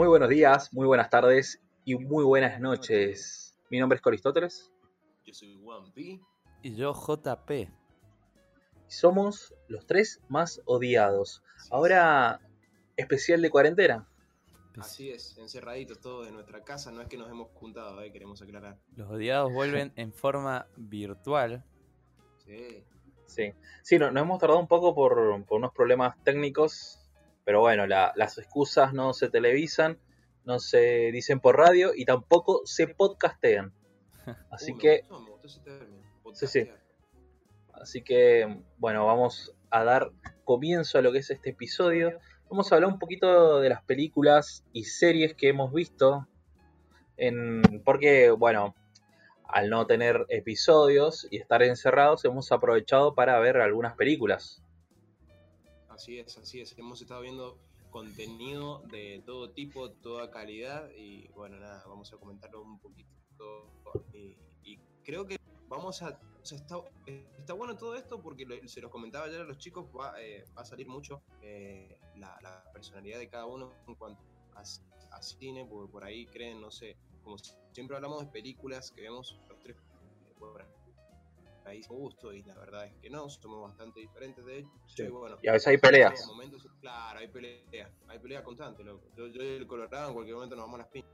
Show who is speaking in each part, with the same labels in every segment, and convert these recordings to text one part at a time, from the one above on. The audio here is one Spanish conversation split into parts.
Speaker 1: Muy buenos días, muy buenas tardes y muy buenas noches. Mi nombre es Coristóteles.
Speaker 2: Yo soy Juan P.
Speaker 3: Y yo JP.
Speaker 1: Somos los tres más odiados. Ahora, especial de cuarentena.
Speaker 2: Así es, encerraditos todos en nuestra casa. No es que nos hemos juntado, eh, queremos aclarar.
Speaker 3: Los odiados vuelven en forma virtual.
Speaker 2: Sí.
Speaker 1: Sí, sí no- nos hemos tardado un poco por, por unos problemas técnicos, pero bueno, la- las excusas no se televisan, no se dicen por radio y tampoco se podcastean. Así
Speaker 2: Uh,
Speaker 1: que,
Speaker 2: gustó, me gustó ese término,
Speaker 1: Sí, sí. así que, bueno, vamos a dar comienzo a lo que es este episodio. Vamos a hablar un poquito de las películas y series que hemos visto, en, porque, bueno, al no tener episodios y estar encerrados, hemos aprovechado para ver algunas películas.
Speaker 2: Así es, así es. Hemos estado viendo contenido de todo tipo, toda calidad y bueno, nada, vamos a comentarlo un poquito. Y, creo que vamos a... O sea, está, bueno todo esto porque se los comentaba ayer a los chicos, va, eh, va a salir mucho eh, la, personalidad de cada uno en cuanto a, cine, porque por ahí creen, no sé, como siempre hablamos de películas que vemos los tres eh, por gusto y la verdad es que no, somos bastante diferentes de hecho.
Speaker 1: Sí.
Speaker 2: Y bueno,
Speaker 1: Y a veces hay peleas.
Speaker 2: momentos, claro, hay peleas, hay peleas constantes, loco. Yo, yo y el Colorado en cualquier momento nos vamos a las piñas.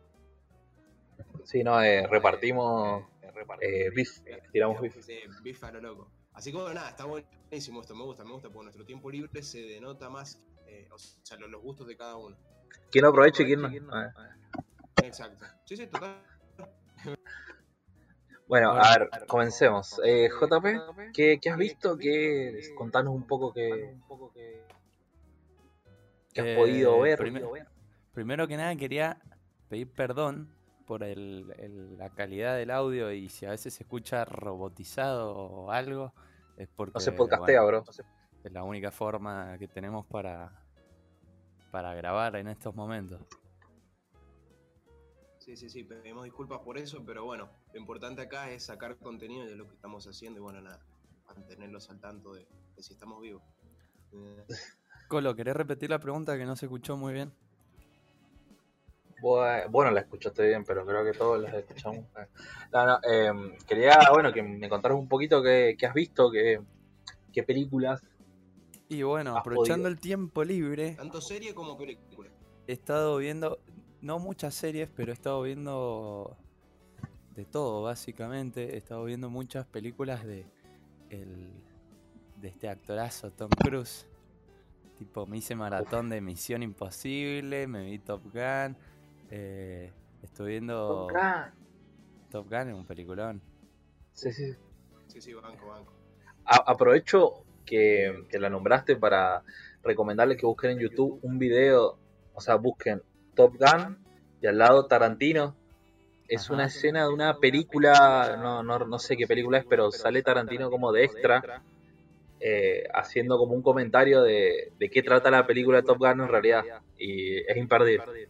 Speaker 1: Sí, no, eh, repartimos eh, beef, tiramos beef.
Speaker 2: A lo loco. Así que bueno, nada, está buenísimo esto, me gusta, me gusta, porque nuestro tiempo libre se denota más, eh, o sea, los, los gustos de cada uno.
Speaker 1: ¿Quién no aprovecha y quién no?
Speaker 2: Exacto. Sí, sí, total.
Speaker 1: Bueno, a ver, comencemos. Eh, JP, ¿qué, qué has visto? ¿Qué, contanos un poco qué, qué has
Speaker 3: Eh,
Speaker 1: podido ver.
Speaker 3: primer- Primero que nada quería pedir perdón por el- el- la calidad del audio y si a veces se escucha robotizado o algo, es porque
Speaker 1: No se podcastea,
Speaker 3: bueno,
Speaker 1: bro.
Speaker 3: es la única forma que tenemos para, para grabar en estos momentos.
Speaker 2: Sí, sí, sí, pedimos disculpas por eso, pero bueno, lo importante acá es sacar contenido de lo que estamos haciendo y bueno, nada, mantenerlos al tanto de, de si estamos vivos.
Speaker 3: Colo, ¿querés repetir la pregunta que no se escuchó muy bien?
Speaker 1: Bue- Bueno, la escuchaste bien, pero creo que todos la escuchamos. No, no, eh, quería, bueno, que me contaras un poquito qué, qué has visto, qué, qué películas.
Speaker 3: Y bueno, aprovechando
Speaker 1: podido.
Speaker 3: el tiempo libre,
Speaker 2: Tanto serie como película.
Speaker 3: he estado viendo, no muchas series, pero he estado viendo de todo, básicamente. He estado viendo muchas películas de, el, de este actorazo, Tom Cruise. Tipo, me hice maratón de Misión Imposible, me vi Top Gun. eh, estoy viendo Top Gun, es un peliculón.
Speaker 1: Sí, sí.
Speaker 2: Sí, sí, banco, banco.
Speaker 1: A- aprovecho que, que la nombraste para recomendarles que busquen en YouTube un video, o sea, busquen Top Gun y al lado Tarantino. Es
Speaker 3: Ajá.
Speaker 1: una escena de una película, no, no, no sé qué película es, pero sale Tarantino como de extra, eh, haciendo como un comentario de, de qué trata la película Top Gun en realidad. Y es imperdible.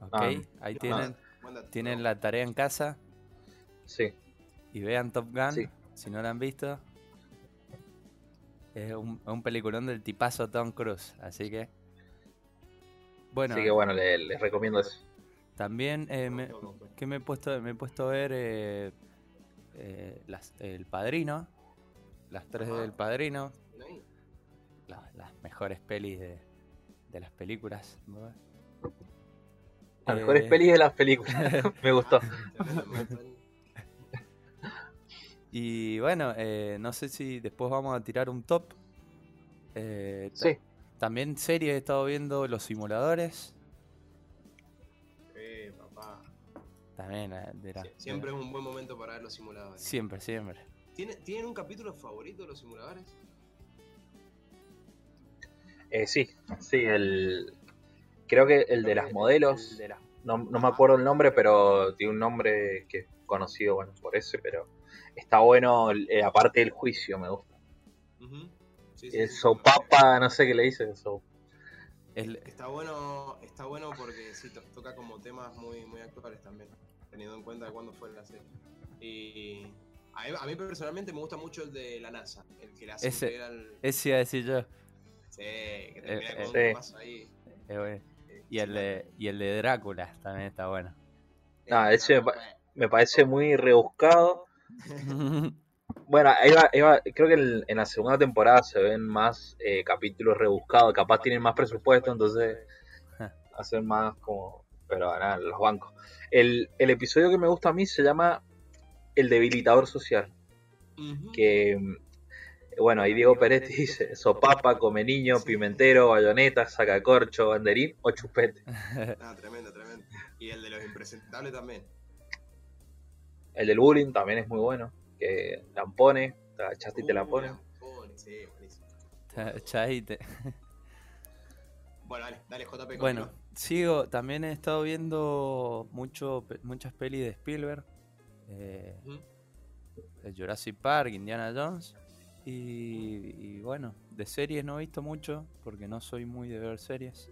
Speaker 3: Ok,
Speaker 1: Ah,
Speaker 3: ahí tienen, tienen la tarea en casa
Speaker 1: Sí.
Speaker 3: y vean Top Gun,
Speaker 1: Sí.
Speaker 3: si no la han visto. Es un, un peliculón del tipazo Tom Cruise, así que... Bueno,
Speaker 1: Así que bueno, le- les recomiendo eso.
Speaker 3: también eh, me, que me he puesto, me he puesto a ver eh, eh, las, El Padrino, las tres
Speaker 2: Ajá.
Speaker 3: del Padrino, las, las mejores pelis de, de las películas. ¿no?
Speaker 1: Las mejores
Speaker 3: Eh,
Speaker 1: pelis de las películas. Me gustó.
Speaker 2: Tremendo, me gustó.
Speaker 3: Y bueno, eh, no sé si después vamos a tirar un top. Eh,
Speaker 1: Sí.
Speaker 3: También series he estado viendo Los Simuladores.
Speaker 2: Eh, papá.
Speaker 3: También eh, de la-
Speaker 2: Sie- Siempre es un buen momento para ver los simuladores.
Speaker 3: Siempre, siempre.
Speaker 2: ¿Tiene- ¿Tienen un capítulo favorito de los simuladores?
Speaker 1: Eh, sí, sí, el. Creo que el de las modelos. No, no me acuerdo el nombre, pero tiene un nombre que es conocido, bueno, por ese, pero está bueno, eh, aparte del juicio, me gusta.
Speaker 2: Sí,
Speaker 1: El
Speaker 2: sí,
Speaker 1: sopapa, no sé qué le dicen, so-
Speaker 3: El-
Speaker 2: Está bueno, está bueno porque sí, to- toca como temas muy, muy actuales también, teniendo en cuenta cuándo fue la serie. Y a mí, a mí personalmente me gusta mucho el de la NASA, el que le hace
Speaker 3: Ese-
Speaker 2: al...
Speaker 3: ese iba a decir yo.
Speaker 2: Sí, que termina
Speaker 3: eh,
Speaker 2: con
Speaker 1: sí.
Speaker 2: un paso ahí.
Speaker 3: Eh, bueno. Y el, de, y el de Drácula también está bueno.
Speaker 1: Ah, ese me, pa- me parece muy rebuscado. Bueno, ahí va- ahí va- creo que en, en la segunda temporada se ven más eh, capítulos rebuscados, capaz tienen más presupuesto, entonces hacen más como... Pero nada, los bancos. El, el episodio que me gusta a mí se llama El debilitador social, que... Bueno, ahí Diego Peretti dice, sopapa, come niño, pimentero, bayoneta, sacacorcho, banderín o chupete.
Speaker 2: Ah, tremendo, tremendo. Y el de los impresentables también.
Speaker 1: El del bullying también es muy bueno, que lampone, te agachaste y te la
Speaker 2: Uh,
Speaker 1: pone.
Speaker 2: Lampone, sí, buenísimo.
Speaker 3: Chaite.
Speaker 2: Bueno, dale, dale, JP.
Speaker 3: Bueno, sigo, también he estado viendo mucho, muchas pelis de Spielberg. eh, Jurassic Park, Indiana Jones. Y, y bueno, de series no he visto mucho porque no soy muy de ver series.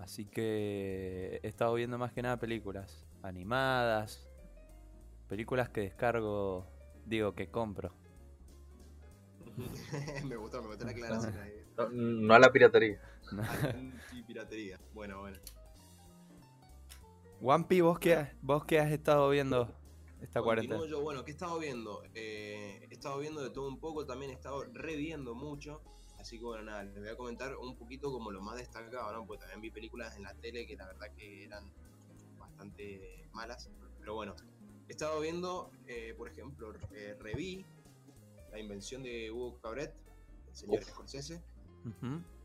Speaker 3: Así que he estado viendo más que nada películas animadas, películas que descargo, digo que compro.
Speaker 2: me gustó, me gustó la aclaración ahí.
Speaker 1: No, no a la piratería.
Speaker 2: Anti-piratería. Bueno, bueno.
Speaker 3: Wampi, ¿vos qué, has- ¿vos qué has estado viendo esta cuarentena?
Speaker 2: Yo, bueno, ¿qué he estado viendo? Eh, he estado viendo de todo un poco, también he estado reviendo mucho. Así que bueno, nada, les voy a comentar un poquito como lo más destacado, ¿no? Porque también vi películas en la tele que la verdad que eran bastante malas. Pero bueno, he estado viendo, eh, por ejemplo, eh, reví La invención de Hugo Cabret, el señor
Speaker 1: Uf.
Speaker 2: Scorsese,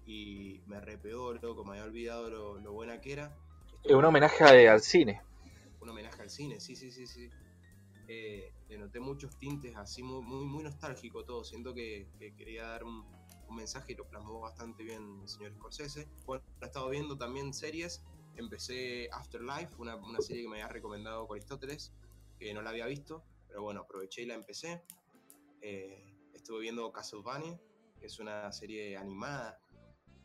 Speaker 2: y me repegó, loco, me había olvidado lo, lo buena que era.
Speaker 1: Es un homenaje al cine.
Speaker 2: un homenaje al cine, sí, sí, sí, sí. Eh, le noté muchos tintes así muy, muy, muy nostálgico todo. Siento que, que quería dar un, un mensaje y lo plasmó bastante bien el señor Scorsese. Bueno, he estado viendo también series. Empecé Afterlife, una, una serie que me había recomendado Aristóteles, que no la había visto, pero bueno, aproveché y la empecé. Eh, estuve viendo Castlevania, que es una serie animada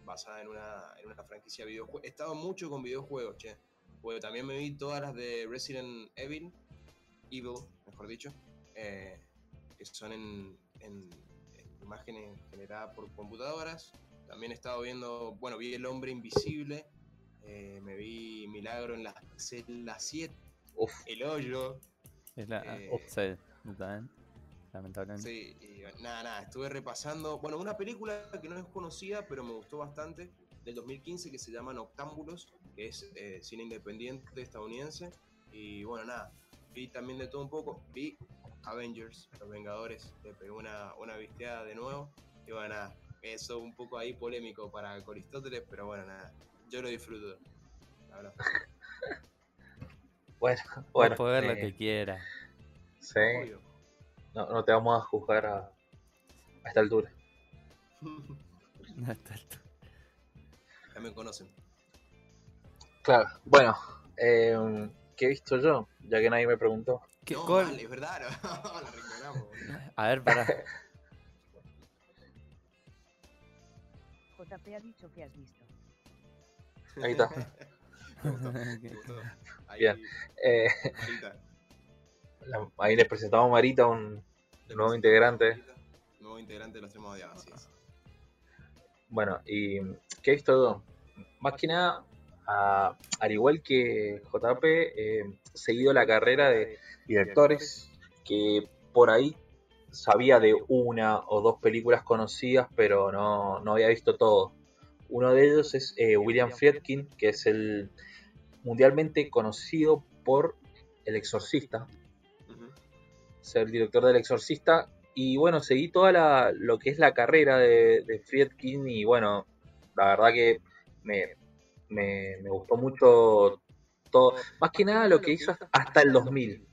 Speaker 2: basada en una, en una franquicia de videojuegos. He estado mucho con videojuegos, che. Bueno, también me vi todas las de Resident Evil, Evil, mejor dicho, eh, que son en, en- en imágenes generadas por computadoras. También he estado viendo, bueno, vi El Hombre Invisible, eh, me vi Milagro en la celda 7,
Speaker 1: Uf,
Speaker 2: El Hoyo,
Speaker 3: Es la,
Speaker 2: Eh,
Speaker 3: ah, sí, yo también, lamentablemente.
Speaker 2: Sí, y nada, nada, estuve repasando. Bueno, una película que no es conocida, pero me gustó bastante, del 2015, que se llama Noctámbulos, que es eh, cine independiente estadounidense. Y bueno, nada, vi también de todo un poco. Vi Avengers, Los Vengadores, le pegué una, una visteada de nuevo. Y bueno, nada, eso un poco ahí polémico para Aristóteles, pero bueno, nada, yo lo disfruto. La verdad.
Speaker 1: Bueno, bueno.
Speaker 3: podés ver lo
Speaker 1: eh,
Speaker 3: que quieras.
Speaker 1: sí, no, no te vamos a juzgar a, a esta altura.
Speaker 3: No está alto.
Speaker 2: ya me conocen.
Speaker 1: Claro, bueno, eh, ¿qué he visto yo? Ya que nadie me preguntó.
Speaker 3: ¿Qué-
Speaker 2: no, es verdad.
Speaker 3: A ver, para.
Speaker 4: JP ha dicho que has visto.
Speaker 1: Ahí está.
Speaker 2: Me gustó, me gustó. Ahí,
Speaker 1: Bien. Eh, la- ahí les presentamos a Marita, un nuevo integrante.
Speaker 2: Marita, Nuevo integrante de los Tremos Odiados, así es.
Speaker 1: Bueno, y ¿qué he visto? Más que nada, a- al igual que JP, eh, seguido la carrera de directores que por ahí sabía de una o dos películas conocidas, pero no, no había visto todo. Uno de ellos es eh, William Friedkin, que es el mundialmente conocido por El Exorcista,
Speaker 2: Ujú.
Speaker 1: ser director del Exorcista. Y bueno, seguí toda la, lo que es la carrera de, de Friedkin y bueno, la verdad que me, me, me gustó mucho todo. Más que nada lo que hizo hasta, hasta el 2000.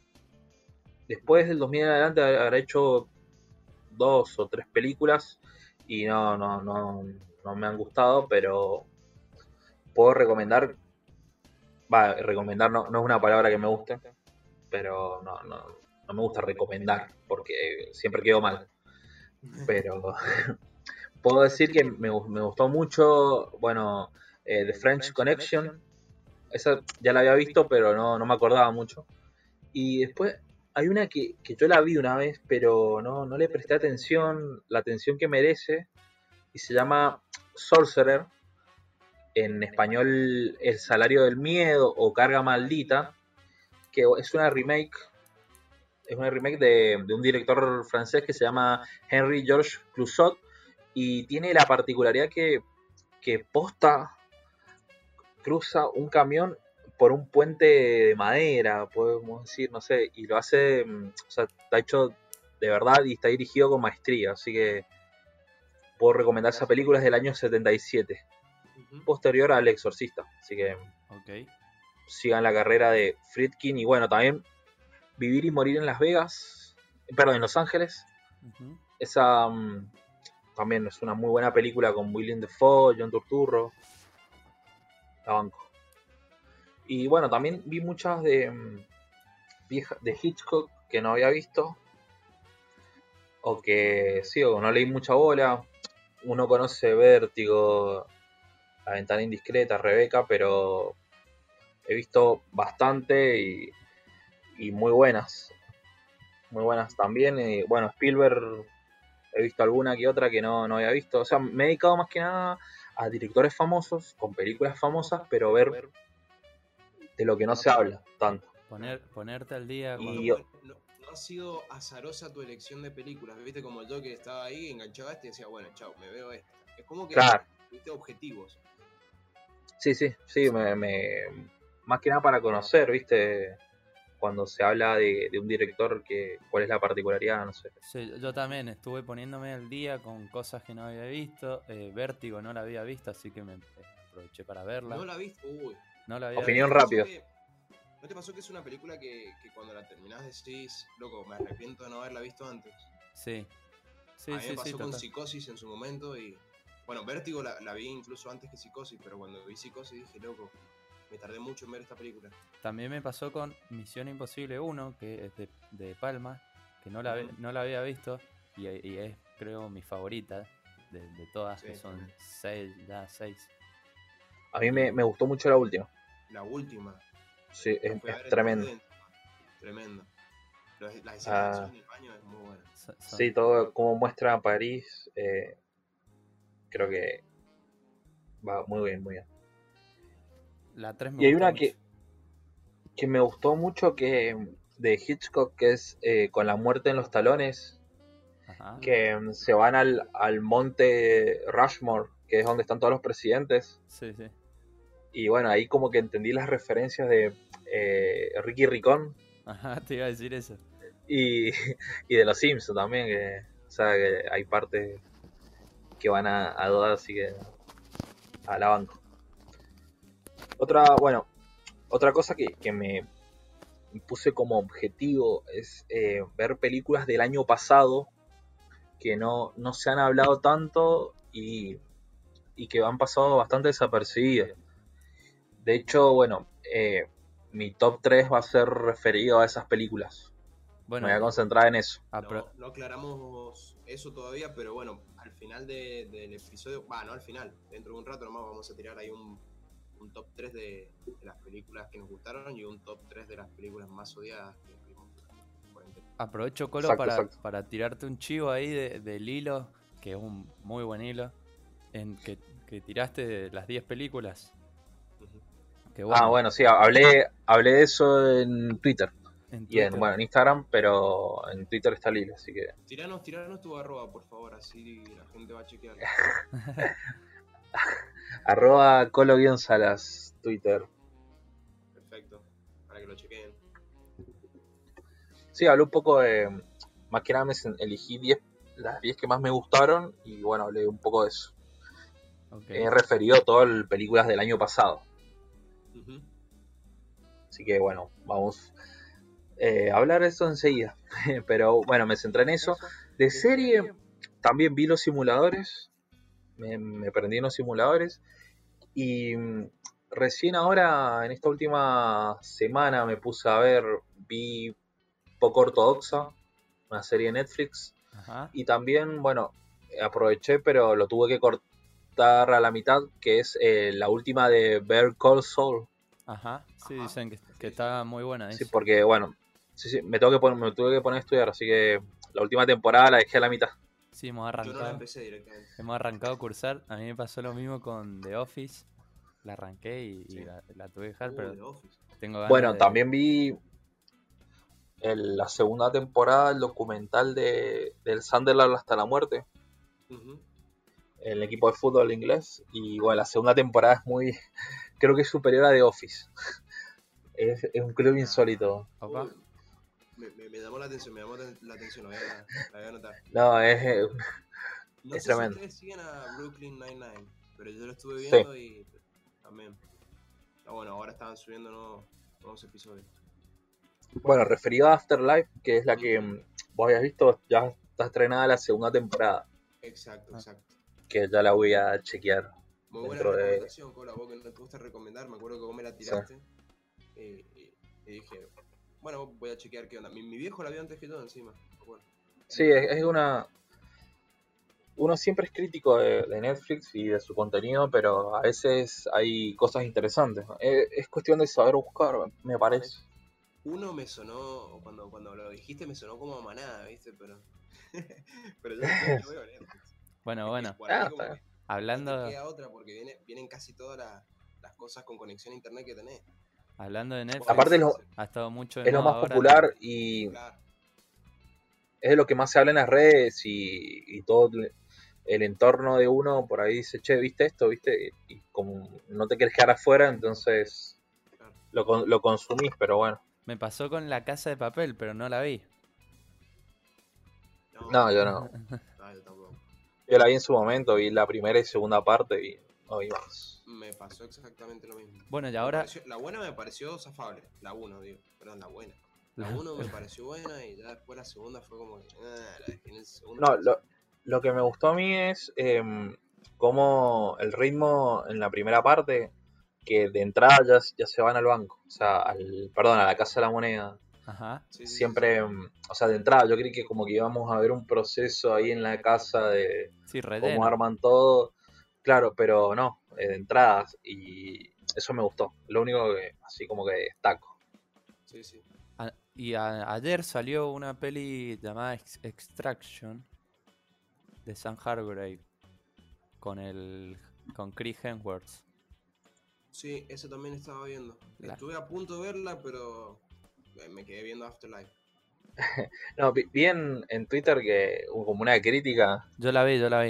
Speaker 1: Después del 2000 en adelante habrá hecho dos o tres películas y no, no, no, no me han gustado, pero puedo recomendar, va, recomendar no, no es una palabra que me guste, pero no, no, no me gusta recomendar porque siempre quedo mal. Pero puedo decir que me, me gustó mucho, bueno, eh, The French Connection, esa ya la había visto, pero no, no me acordaba mucho. Y después hay una que, que yo la vi una vez, pero no, no le presté atención, la atención que merece, y se llama Sorcerer, en español El salario del miedo o Carga maldita, que es una remake, es una remake de, un director francés que se llama Henry Georges Clouzot y tiene la particularidad que, que posta cruza un camión por un puente de madera, podemos decir, no sé, y lo hace, mm, o sea, está hecho de verdad y está dirigido con maestría, así que puedo recomendar esa película, es del año 77,
Speaker 2: Ujú.
Speaker 1: posterior al Exorcista, así que sigan la carrera de Friedkin y bueno, también Vivir y Morir en Las Vegas, perdón, en Los Ángeles, esa mm, también es una muy buena película con William Defoe, John Turturro, la banco. Y bueno, también vi muchas de mm, de Hitchcock que no había visto. O que sí, o no leí mucha bola. Uno conoce Vértigo, La ventana indiscreta, Rebeca, pero he visto bastante y, y muy buenas. Muy buenas también. Y bueno, Spielberg he visto alguna que otra que no, no había visto. O sea, me he dedicado más que nada a directores famosos, con películas famosas, pero ver de lo que no se habla tanto.
Speaker 3: Poner, ponerte al día con...
Speaker 1: Y-
Speaker 2: Sido azarosa tu elección de películas. Viste como yo que estaba ahí, enganchaba este y decía, bueno, chao, me veo esta. Es como que
Speaker 1: Claro.
Speaker 2: tuviste objetivos.
Speaker 1: Sí, sí, sí, me, me- más que nada para conocer, ¿viste? Cuando se habla de, de un director, que cuál es la particularidad, no sé.
Speaker 3: Sí, yo también estuve poniéndome al día con cosas que no había visto. eh, Vértigo no la había visto, así que me eh, aproveché para verla.
Speaker 2: ¿No la viste? Uy.
Speaker 3: No la había
Speaker 1: Opinión
Speaker 2: ¿No te pasó
Speaker 1: rápida.
Speaker 2: ¿No te pasó que es una película que, que cuando la terminás decís, loco, me arrepiento de no haberla visto antes?
Speaker 3: Sí. Sí,
Speaker 2: a mí
Speaker 3: sí,
Speaker 2: me pasó
Speaker 3: sí,
Speaker 2: con
Speaker 3: total.
Speaker 2: Psicosis en su momento y. Bueno, Vértigo la, la vi incluso antes que Psicosis, pero cuando vi Psicosis dije, loco, me tardé mucho en ver esta película.
Speaker 3: También me pasó con Misión Imposible 1, que es de, de Palma, que no la, no la había visto y, y es, creo, mi favorita de, de todas, que
Speaker 2: Sí.
Speaker 3: son seis, ya seis.
Speaker 1: A mí me, me gustó mucho la última.
Speaker 2: La última.
Speaker 1: Sí, es,
Speaker 2: a
Speaker 1: tremendo.
Speaker 2: 3D. Tremendo. Los- Las escenas
Speaker 1: Ah.
Speaker 2: en el baño es muy buena.
Speaker 1: Sí, todo como muestra París, eh, creo que va muy bien, muy bien.
Speaker 3: La 3 me
Speaker 1: Y hay una
Speaker 3: mucho.
Speaker 1: que, que me gustó mucho que de Hitchcock, que es eh, con la muerte en los talones,
Speaker 3: Ajá.
Speaker 1: que mm, se van al, al monte Rushmore, que es donde están todos los presidentes.
Speaker 3: Sí, sí.
Speaker 1: Y bueno, ahí como que entendí las referencias de eh, Ricky Ricón
Speaker 3: Ajá, te iba a decir eso.
Speaker 1: y, y de los Simpsons también, que, o sea, que hay partes que van a, a dudar, así que a la banco. Otra, bueno, otra cosa que, que me puse como objetivo es eh, ver películas del año pasado que no, no se han hablado tanto y, y que han pasado bastante desapercibidas. De hecho, bueno, eh, mi top 3 va a ser referido a esas películas.
Speaker 3: Bueno,
Speaker 1: Me voy a concentrar en eso.
Speaker 2: No, no aclaramos eso todavía, pero bueno, al final de- del episodio, va, no al final, dentro de un rato nomás vamos a tirar ahí un, un top 3 de, de las películas que nos gustaron y un top 3 de las películas más odiadas que vimos. en cuarentena.
Speaker 3: aprovecho, Colo,
Speaker 1: Exacto,
Speaker 3: para,
Speaker 1: exacto.
Speaker 3: para tirarte un chivo ahí de- del hilo, que es un muy buen hilo, en que, que tiraste de las 10 películas.
Speaker 1: Ah, bueno, sí, hablé, hablé de eso en Twitter
Speaker 3: en
Speaker 1: y en,
Speaker 3: Twitter.
Speaker 1: bueno, en Instagram, pero en Twitter está Lila, así que
Speaker 2: Tiranos, tiranos tu arroba, por favor, así la gente va a chequear.
Speaker 1: arroba colo-salas, Twitter.
Speaker 2: Perfecto, para que lo chequeen.
Speaker 1: Sí, hablé un poco de, más que nada me elegí 10, las 10 que más me gustaron y bueno, hablé un poco de eso.
Speaker 3: Ok.
Speaker 1: He referido a todas las películas del año pasado. Así que bueno, vamos eh, a hablar de eso enseguida. pero bueno, me centré en eso. De serie, también vi los simuladores. Me, me prendí en los simuladores. Y mm, recién ahora, en esta última semana, me puse a ver, vi Poco Ortodoxa, una serie de Netflix.
Speaker 3: Ajá.
Speaker 1: Y también, bueno, aproveché, pero lo tuve que cortar a la mitad, que es eh, la última de Bear Call Saul.
Speaker 3: Ajá. Sí,
Speaker 2: Ajá.
Speaker 3: dicen que, que
Speaker 2: Sí,
Speaker 3: está muy buena.
Speaker 1: Sí,
Speaker 3: dice.
Speaker 1: porque, bueno, sí, sí, me, tengo que poner, me tuve que poner a estudiar, así que la última temporada la dejé a la mitad.
Speaker 3: Sí, hemos
Speaker 2: Yo no la
Speaker 3: arrancado.
Speaker 2: empecé directamente.
Speaker 3: Hemos arrancado a cursar. A mí me pasó lo mismo con The Office. la arranqué y, y
Speaker 2: Sí.
Speaker 3: la, la tuve que dejar,
Speaker 2: Uh,
Speaker 3: pero
Speaker 2: The Office.
Speaker 3: tengo ganas
Speaker 1: Bueno,
Speaker 3: de-
Speaker 1: también vi el- la segunda temporada, el documental de, del Sunderland hasta la muerte,
Speaker 2: Ujú.
Speaker 1: el equipo de fútbol inglés. Y bueno, la segunda temporada es muy, creo que es superior a The Office. Es, es un club insólito.
Speaker 3: Opa.
Speaker 2: Uy, Me, me- me llamó la atención, me llamó la atención, la voy a, la voy a anotar.
Speaker 1: No, es,
Speaker 2: No
Speaker 1: Es
Speaker 2: sé
Speaker 1: tremendo.
Speaker 2: si ustedes siguen a Brooklyn Nine-Nine, pero yo lo estuve
Speaker 1: Sí.
Speaker 2: viendo y también. Ah, bueno, ahora estaban subiendo nuevos, nuevos episodios.
Speaker 1: bueno, referido a Afterlife, que es la que mm, vos habías visto, ya está estrenada la segunda temporada,
Speaker 2: Exacto,
Speaker 3: Ah.
Speaker 2: exacto.
Speaker 1: que ya la voy a chequear.
Speaker 2: Muy buena
Speaker 1: de-
Speaker 2: recomendación, Cola, vos que no te gusta recomendar, me acuerdo que vos me la tiraste. Eh, y, y dije, bueno, voy a chequear qué onda. Mi, mi viejo la vio antes que yo encima. Bueno,
Speaker 1: Sí, es, es una. Uno siempre es crítico de, de Netflix y de su contenido, pero a veces hay cosas interesantes. ¿no? Es, es cuestión de saber buscar, me parece.
Speaker 2: uno me sonó, cuando, cuando lo dijiste me sonó como a manada, ¿viste? Pero, pero yo, yo veo Netflix.
Speaker 3: Bueno, bueno,
Speaker 1: Ah,
Speaker 2: que-
Speaker 3: hablando,
Speaker 2: No queda otra porque viene, vienen casi todas la- las cosas con conexión a internet que tenés.
Speaker 3: Hablando de Netflix,
Speaker 1: Aparte lo-
Speaker 3: ha estado mucho
Speaker 1: Es lo más popular y
Speaker 2: Claro,
Speaker 1: es de lo que más se habla en las redes y, y todo el- entorno de uno por ahí dice, che, ¿viste esto? ¿Viste? Y como no te quieres quedar afuera, entonces lo, con- lo consumís, pero bueno.
Speaker 3: Me pasó con La Casa de Papel, pero no la vi.
Speaker 1: No, yo no.
Speaker 2: No, yo tampoco.
Speaker 1: Yo la vi en su momento, vi la primera y segunda parte y no vi más.
Speaker 2: Me pasó exactamente lo mismo.
Speaker 3: Bueno, y ahora
Speaker 2: pareció- la buena me pareció zafable. La 1, digo. Perdón, la buena. La 1 me pareció buena y ya después la segunda fue como que. Ah, la en el segundo.
Speaker 1: No, lo, lo que me gustó a mí es em, cómo el ritmo en la primera parte, que de entrada ya, ya se van al banco, o sea, al, perdón, a la Casa de la Moneda.
Speaker 3: Ajá.
Speaker 2: Sí, sí, sí,
Speaker 1: Siempre, em, o sea, de entrada yo creí que como que íbamos a ver un proceso ahí en la casa de
Speaker 3: Sí,
Speaker 1: cómo arman todo. Claro, pero no, eh, de entradas y eso me gustó. Lo único que así como que destaco.
Speaker 2: Sí, sí.
Speaker 3: A- y a- ayer salió una peli llamada Ex- Extraction de Sam Hargrave con el con Chris Hemsworth.
Speaker 2: Sí, eso también estaba viendo.
Speaker 3: La-
Speaker 2: Estuve a punto de verla, pero me quedé viendo Afterlife.
Speaker 1: No, vi, vi en, en Twitter que hubo como una crítica
Speaker 3: Yo la vi, yo la vi.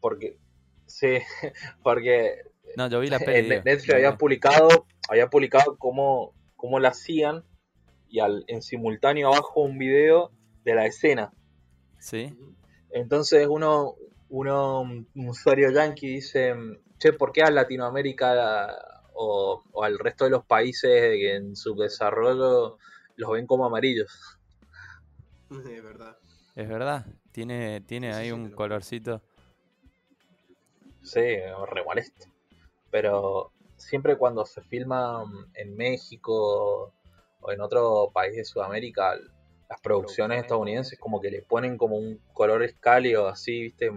Speaker 1: porque sí, porque
Speaker 3: No, yo vi la peli.
Speaker 1: Netflix
Speaker 3: Yo
Speaker 1: había
Speaker 3: vi.
Speaker 1: publicado, había publicado cómo, cómo la hacían y al, en simultáneo abajo un video de la escena.
Speaker 3: Sí.
Speaker 1: Entonces uno, uno, un usuario yankee dice, che, ¿por qué a Latinoamérica o, o al resto de los países que en su desarrollo los ven como amarillos?
Speaker 2: Es verdad.
Speaker 3: Es verdad. Tiene, tiene
Speaker 2: Sí,
Speaker 3: ahí
Speaker 2: sí,
Speaker 3: un colorcito.
Speaker 1: Sí, re molesto. Pero siempre cuando se filma en México o en otro país de Sudamérica, las producciones estadounidenses como que le ponen como un color escálido así, ¿viste?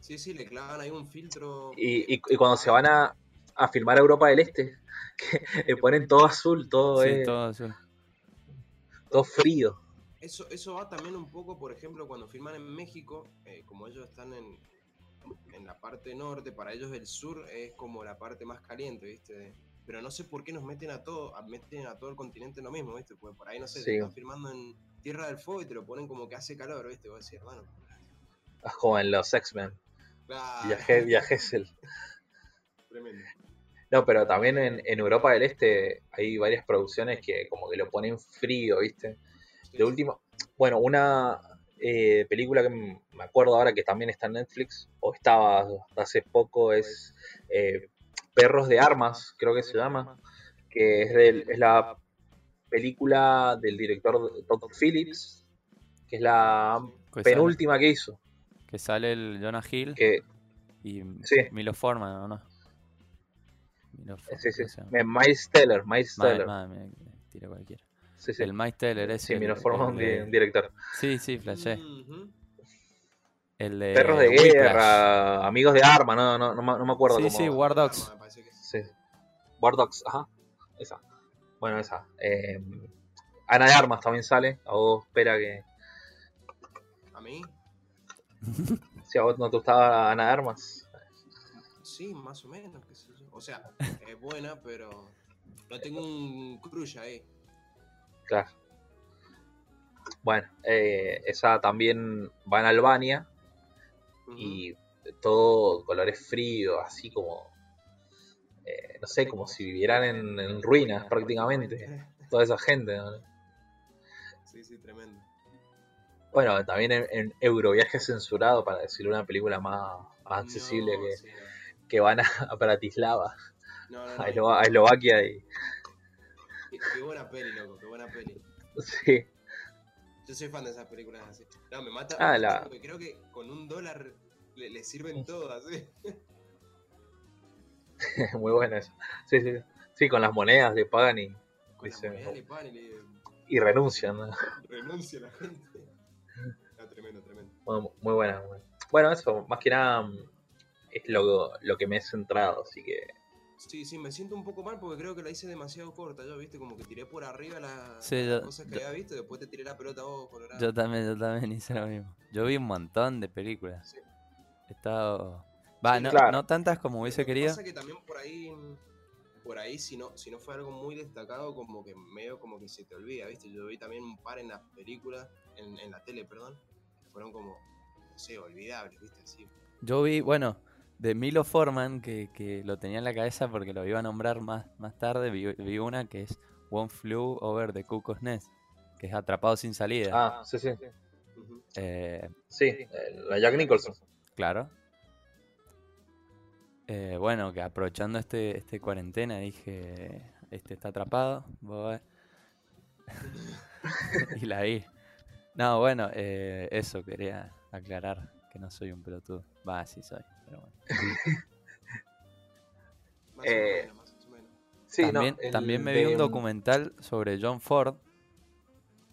Speaker 2: Sí, sí, le clavan ahí un filtro.
Speaker 1: Y, y- y cuando se van a, a filmar a Europa del Este, que le ponen todo azul, todo,
Speaker 3: Sí,
Speaker 1: es-
Speaker 3: todo azul.
Speaker 1: todo frío.
Speaker 2: Eso, eso va también un poco, por ejemplo, cuando filman en México, eh, como ellos están en, en la parte norte, para ellos el sur es como la parte más caliente, ¿viste? Pero no sé por qué nos meten a todo, a- meten a todo el continente en lo mismo, ¿viste? Porque por ahí, no sé,
Speaker 1: Sí.
Speaker 2: te están filmando en Tierra del Fuego y te lo ponen como que hace calor, ¿viste? Vos decís, hermano.
Speaker 1: Es como en los X-Men,
Speaker 2: claro,
Speaker 1: viaje, viajesel.
Speaker 2: Tremendo.
Speaker 1: No, pero también en, en Europa del Este hay varias producciones que como que lo ponen frío, ¿viste?
Speaker 2: Sí,
Speaker 1: De último, bueno, una eh, película que me acuerdo ahora que también está en Netflix, o estaba hace poco, es eh, Perros de Armas, creo que se llama, que es, del- es la película del director Todd Phillips, que es la
Speaker 3: Que sale,
Speaker 1: penúltima que hizo.
Speaker 3: que sale el Jonah Hill
Speaker 1: Que,
Speaker 3: y
Speaker 1: Sí.
Speaker 3: Milo Forman, ¿o no? Milo
Speaker 1: Miles Teller, Miles Teller.
Speaker 3: ma- me- me tira cualquiera.
Speaker 1: Sí, sí.
Speaker 3: El Miles Teller es
Speaker 1: Sí,
Speaker 3: el,
Speaker 1: Milo Forman,
Speaker 3: el
Speaker 1: un,
Speaker 3: de-
Speaker 1: di- un director.
Speaker 3: Sí, sí, flashé. El de
Speaker 1: Perros de
Speaker 3: Whiplash.
Speaker 1: guerra, amigos de arma, no, no, no, me- no me acuerdo
Speaker 3: Sí,
Speaker 1: cómo.
Speaker 3: sí, War Dogs.
Speaker 2: Que. Sí.
Speaker 1: War Dogs, ajá. Esa. Bueno, esa. Eh, Ana de Armas también sale. A vos espera que.
Speaker 2: A mí,
Speaker 1: Si a vos no te gustaba Ana de Armas.
Speaker 2: Sí, más o menos, qué sé yo. O sea, es buena, pero no tengo un crush ahí.
Speaker 1: Claro. Bueno, eh, esa también va en Albania y todo colores fríos, así como, eh, no sé, como si vivieran en, en ruinas prácticamente, toda esa gente. ¿no?
Speaker 2: Sí, sí, tremendo.
Speaker 1: Bueno, también en, en Euroviaje censurado, para decir una película más, más accesible
Speaker 2: No,
Speaker 1: que,
Speaker 2: sí,
Speaker 1: que van a, a Bratislava, a Eslovaquia y...
Speaker 2: Qué, qué buena peli, loco, qué buena peli.
Speaker 1: Sí,
Speaker 2: Yo soy fan de esas películas así. No, me mata.
Speaker 1: Ah, la-
Speaker 2: porque creo que con un dólar le, le sirven todas, ¿sí?
Speaker 1: muy bueno eso. Sí, sí, sí, con las monedas le pagan y,
Speaker 2: Con le pagan y le
Speaker 1: y renuncian. ¿no?
Speaker 2: renuncia la gente. No, tremendo, tremendo.
Speaker 1: Muy, muy buena. muy buena. Bueno, eso, más que nada mm, es lo, lo que me he centrado, así que...
Speaker 2: Sí, sí, me siento un poco mal porque creo que la hice demasiado corta. Yo, viste, como que tiré por arriba
Speaker 3: Sí,
Speaker 2: las cosas que
Speaker 3: yo-
Speaker 2: había visto y después te tiré la pelota a vos, Colorado.
Speaker 3: Yo también, yo también hice lo mismo. Yo vi un montón de películas.
Speaker 2: Sí.
Speaker 3: He estado. Va,
Speaker 2: Sí,
Speaker 3: no,
Speaker 1: claro.
Speaker 3: no tantas como hubiese querido.
Speaker 2: pasa que también por ahí, por ahí si no, si no fue algo muy destacado, como que medio como que se te olvida, ¿viste? Yo vi también un par en las películas, en, en la tele, perdón, que fueron como, no sé, olvidables, ¿viste? Así.
Speaker 3: Yo vi, bueno, de Milo Forman, que, que lo tenía en la cabeza porque lo iba a nombrar más, más tarde, vi, vi una que es One Flew Over the Cuckoo's Nest, que es Atrapado sin salida.
Speaker 1: Ah, sí, sí.
Speaker 3: Eh,
Speaker 1: Sí, eh, la Jack Nicholson.
Speaker 3: claro. Eh, bueno, que aprovechando este, este cuarentena dije, este está atrapado, voy y la vi. No, bueno, eh, eso quería aclarar, que no soy un pelotudo. Va, sí soy, pero bueno.
Speaker 2: Más
Speaker 1: Eh,
Speaker 2: o menos, más o menos.
Speaker 1: Sí,
Speaker 3: también,
Speaker 1: no,
Speaker 3: también me vi un documental sobre John Ford,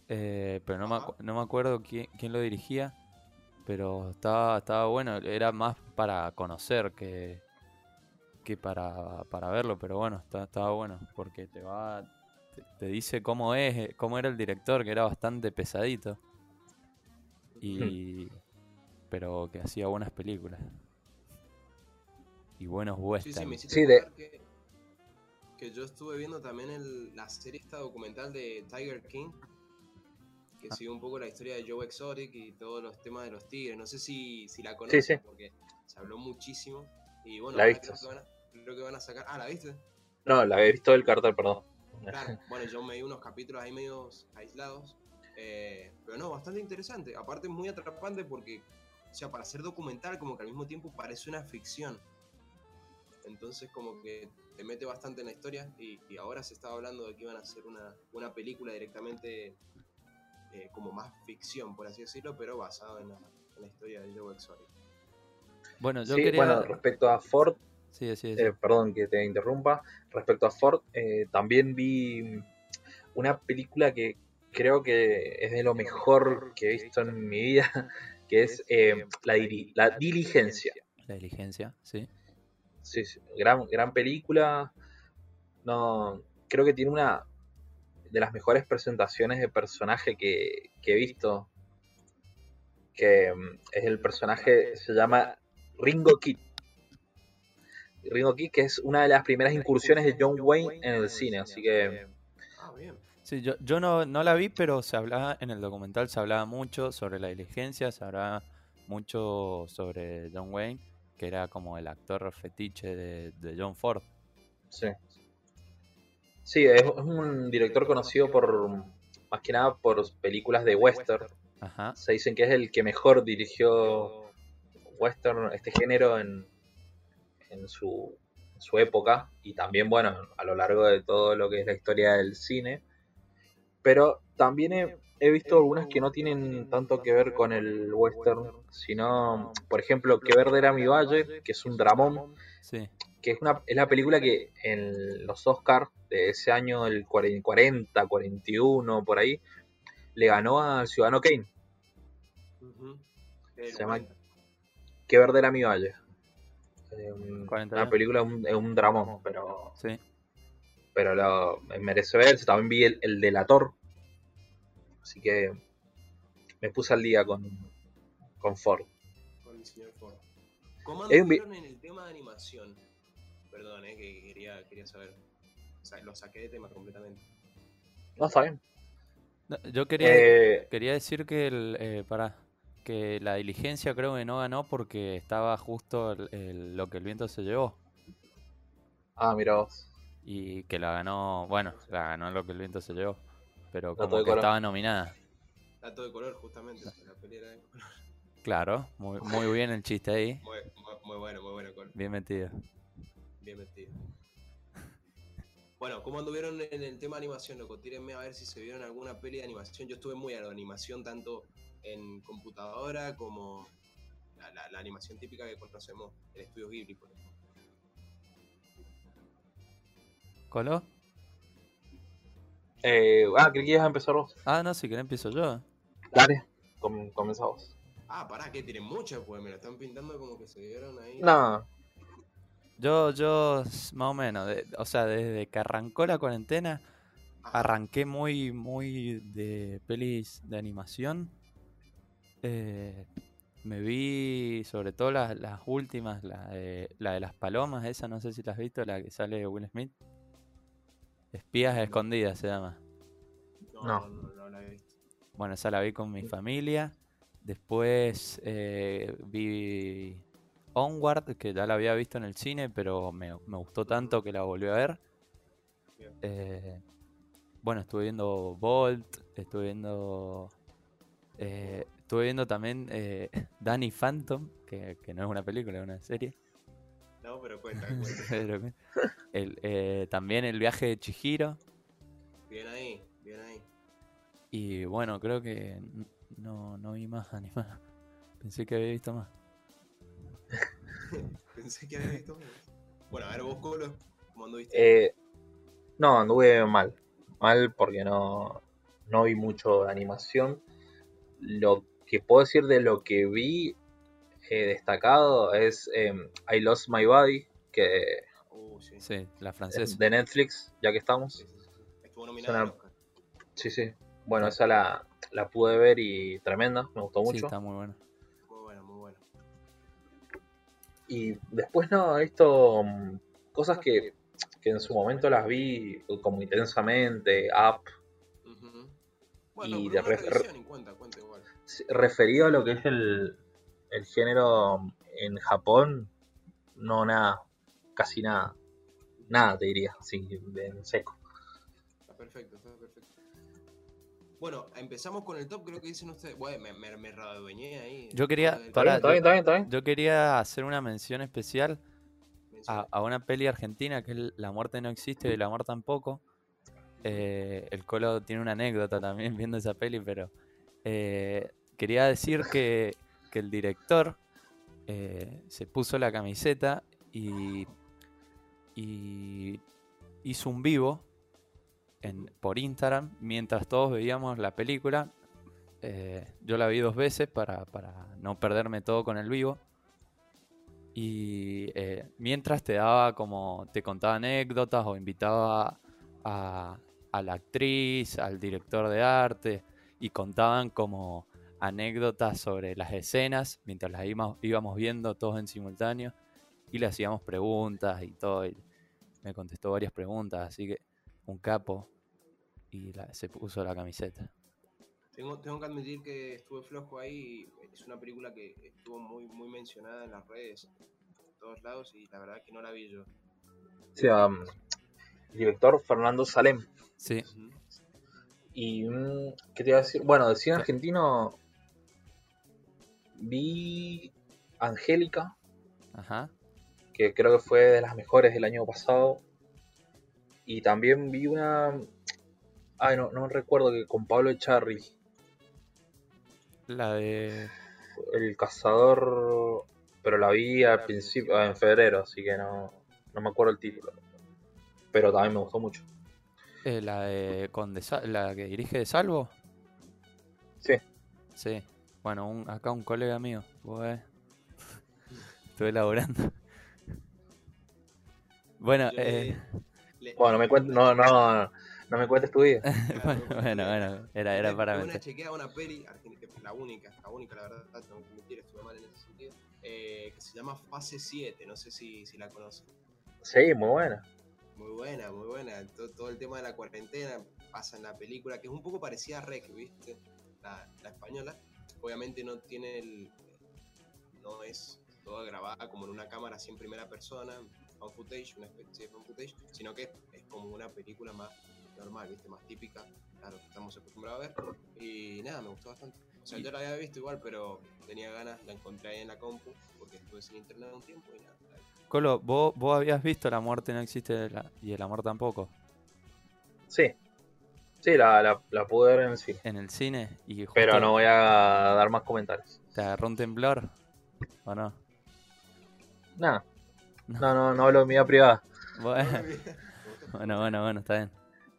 Speaker 3: eh, pero no me, no me acuerdo quién, quién lo dirigía, pero estaba, estaba bueno, era más para conocer que, que para, para verlo, pero bueno, está- estaba bueno, porque te va te, te dice cómo es, eh, cómo era el director, que era bastante pesadito, y pero que hacía buenas películas. Y buenos
Speaker 2: Sí, sí,
Speaker 3: westerns.
Speaker 2: me hiciste
Speaker 1: Sí, de-
Speaker 2: que, que yo estuve viendo también el- la serie esta documental de Tiger King, que
Speaker 3: Ah.
Speaker 2: sigue un poco la historia de Joe Exotic y todos los temas de los tigres. No sé si, si la conoces,
Speaker 1: sí.
Speaker 2: porque se habló muchísimo. Y bueno,
Speaker 1: La he visto.
Speaker 2: creo que, van a, creo que van a sacar... Ah, ¿la viste?
Speaker 1: No, la había visto del cartel, perdón.
Speaker 2: Claro. Bueno, yo me di unos capítulos ahí medios aislados. eh, pero no, bastante interesante. Aparte muy atrapante porque, o sea, para ser documental como que al mismo tiempo parece una ficción. Entonces como que te mete bastante en la historia y, y ahora se estaba hablando de que iban a hacer una, una película directamente eh, como más ficción, por así decirlo, pero basado en la, en la historia de Joe Exotic.
Speaker 3: Bueno, yo
Speaker 1: Sí,
Speaker 3: quería...
Speaker 1: bueno, respecto a Ford,
Speaker 3: Sí, sí, sí.
Speaker 1: eh, perdón que te interrumpa, respecto a Ford, eh, también vi una película que creo que es de lo mejor que he visto en mi vida, que es eh, la, Dili- la Diligencia.
Speaker 3: La diligencia, sí.
Speaker 1: Sí, sí, gran, gran película. No, creo que tiene una de las mejores presentaciones de personaje que, que he visto. Que mm, es el personaje, se llama Ringo Kid. Ringo Kid, que es una de las primeras incursiones de John Wayne en el cine, así que
Speaker 2: Ah.
Speaker 3: Sí, yo, yo no, no la vi, pero se hablaba, en el documental se hablaba mucho sobre la diligencia, se hablaba mucho sobre John Wayne, que era como el actor fetiche de, de John Ford.
Speaker 1: sí. Sí, es, es un director conocido por, más que nada, por películas de western.
Speaker 3: Ajá.
Speaker 1: Se dicen que es el que mejor dirigió western, este género, en, en su, en su época. Y también, bueno, a lo largo de todo lo que es la historia del cine. Pero también he, visto algunas que no tienen tanto que ver con el western, sino, por ejemplo, Que Verde era mi valle, que es un dramón,
Speaker 3: Sí,
Speaker 1: que es, una, es la película que en los Oscars de ese año, el 40, 41, por ahí, le ganó al Ciudadano Kane. Se llama-
Speaker 2: 40.
Speaker 1: Que verde era mi valle. Eh, un-
Speaker 3: 41.
Speaker 1: una película es un, es un dramón, pero,
Speaker 3: sí.
Speaker 1: pero lo merece verse. También vi el, el delator. Así que me puse al día con, con Ford.
Speaker 2: Con el señor Ford. ¿Cómo anduvieron en el tema de animación? Perdón, eh, que quería, quería saber. O sea, lo saqué de tema completamente.
Speaker 1: No, está bien.
Speaker 3: No, Yo quería,
Speaker 1: Eh,
Speaker 3: quería decir que el, eh, pará, que la diligencia creo que no ganó porque estaba justo el- el- lo que el viento se llevó.
Speaker 1: ah, mira vos.
Speaker 3: Y que la ganó, bueno, la ganó lo que el viento se llevó. Pero como que
Speaker 1: color.
Speaker 3: estaba nominada.
Speaker 2: Dato de color, justamente. La peli era de color.
Speaker 3: Claro, muy, muy bien el chiste ahí.
Speaker 2: Muy, muy, muy bueno, muy bueno, Col.
Speaker 3: Bien metido.
Speaker 2: Bien metido. Bueno, ¿cómo anduvieron en el tema de animación, loco? Tírenme a ver si se vieron alguna peli de animación. Yo estuve muy a la animación, tanto en computadora como la, la- la animación típica que conocemos, el estudio Ghibli, por ejemplo.
Speaker 3: ¿Coló?
Speaker 1: Eh, ah, creí que ibas a empezar vos.
Speaker 3: Ah, no, si querés empiezo yo.
Speaker 1: Dale, com vos.
Speaker 2: Ah, pará, que tienen muchas, pues me lo están pintando como que se vieron ahí.
Speaker 1: No,
Speaker 3: Yo, yo, más o menos, de- o sea, desde que arrancó la cuarentena,
Speaker 2: Ajá.
Speaker 3: arranqué muy, muy de pelis de animación. Eh, me vi sobre todo las, las últimas, la de, la de las palomas, esa no sé si la has visto, la que sale de Will Smith. Espías escondidas se llama.
Speaker 2: No,
Speaker 1: No.
Speaker 2: no, la he visto.
Speaker 3: Bueno, esa la vi con mi familia. Después eh, vi Onward, que ya la había visto en el cine, pero me, me gustó tanto que la volví a ver. Eh, bueno, estuve viendo Bolt, estuve viendo. eh, estuve viendo también eh, Danny Phantom, que, que no es una película, es una serie.
Speaker 2: No, pero cuenta, cuenta.
Speaker 3: el, eh, también el viaje de Chihiro.
Speaker 2: Bien ahí, bien ahí.
Speaker 3: Y bueno, creo que no, no vi más animada. Pensé que había visto más.
Speaker 2: Pensé que había visto más. Bueno, a ver vos, Colo, ¿cómo anduviste?
Speaker 1: eh, no, anduve mal. Mal porque no, no vi mucho de animación. Lo que puedo decir de lo que vi eh, destacado es em, I Lost My Body, que
Speaker 2: Uh, sí.
Speaker 3: Sí, la
Speaker 1: es
Speaker 3: francesa.
Speaker 1: de Netflix, ya que
Speaker 2: Sí,
Speaker 1: estamos.
Speaker 2: sí, sí. Estuvo nominada.
Speaker 1: Sí, sí. Bueno, esa la, la pude ver y tremenda, me gustó
Speaker 3: Sí,
Speaker 1: mucho.
Speaker 3: está muy buena.
Speaker 2: Muy buena, muy buena.
Speaker 1: Y después no, he visto mm, cosas que, que en su momento las vi como intensamente, up.
Speaker 2: Bueno,
Speaker 1: Y
Speaker 2: pero
Speaker 1: de
Speaker 2: una
Speaker 1: re-
Speaker 2: revisión y cuenta, cuenta igual.
Speaker 1: Sí, referido a lo que es el, el género en Japón, no nada, casi nada. Nada te diría, así, de- en seco.
Speaker 2: Está perfecto, está perfecto. Bueno, empezamos con el top, creo que dicen ustedes. Bueno, me, me, me ahí.
Speaker 3: Yo quería-
Speaker 1: ¿Está bien? ¿Está bien? ¿Está bien? ¿Está bien?
Speaker 3: Yo quería hacer una mención especial a, a una peli argentina que es La muerte no existe y el amor tampoco. Eh, el Colo tiene una anécdota también viendo esa peli, pero eh, quería decir que, el director eh, se puso la camiseta y, hizo un vivo por Instagram mientras todos veíamos la película. Eh, yo la vi dos veces para, para no perderme todo con el vivo. Y eh, mientras te daba como, te contaba anécdotas o invitaba a, a la actriz, al director de arte, y contaban como anécdotas sobre las escenas, mientras las íbamos, íbamos viendo todos en simultáneo, y le hacíamos preguntas y todo, y me contestó varias preguntas, así que un capo, y la- se puso la camiseta.
Speaker 2: Tengo, tengo que admitir que estuve flojo ahí. Es una película que estuvo muy, muy mencionada en las redes, en todos lados, y la verdad que no la vi yo.
Speaker 1: O sea, mm, director Fernando Salem.
Speaker 3: Sí.
Speaker 1: Y, mm, ¿qué te iba a decir? Bueno, de cine argentino vi Angélica,
Speaker 3: ajá.
Speaker 1: que creo que fue de las mejores del año pasado. Y también vi una... Ay, no, no recuerdo que con Pablo Echarri,
Speaker 3: La de...
Speaker 1: el cazador, pero la vi al principio, en febrero, así que no, no me acuerdo el título. Pero también me gustó mucho.
Speaker 3: eh, la de... Con de la que dirige de Salvo.
Speaker 1: Sí,
Speaker 3: Sí, bueno, un, acá un colega mío, vos ves. Estuve elaborando. Bueno, eh,
Speaker 1: bueno, me cuento, no, no, No me cuentes tu vida.
Speaker 3: bueno, bueno, bueno, era, era para
Speaker 2: Una chequeada una peli, es la única, la única, la verdad, tengo que mentir, estuve mal en ese sentido, eh, que se llama Fase 7, no sé si, si la conocen.
Speaker 1: Sí, muy buena.
Speaker 2: Muy buena, muy buena. Todo, todo el tema de la cuarentena pasa en la película, que es un poco parecida a Rec, ¿viste? La, la española. Obviamente no tiene el. No es toda grabada como en una cámara así en primera persona, found footage, una especie de found footage, sino que es como una película más normal, ¿viste? Más típica, claro, que estamos acostumbrados a ver. Y nada, me gustó bastante. O sea, yo la había visto igual, pero tenía ganas, la encontré ahí en la compu, porque estuve sin internet un tiempo y nada.
Speaker 3: Colo, ¿vos, vos habías visto La muerte no existe la- y el amor tampoco
Speaker 1: Sí. Sí, la, la, la pude ver en el cine.
Speaker 3: en el cine y justo
Speaker 1: Pero no voy a dar más comentarios.
Speaker 3: te agarró un temblor o no?
Speaker 1: Nada.
Speaker 3: No.
Speaker 1: No, no, no hablo de mi vida privada.
Speaker 3: Bueno,
Speaker 2: Me
Speaker 3: bueno, bueno, bueno, está bien.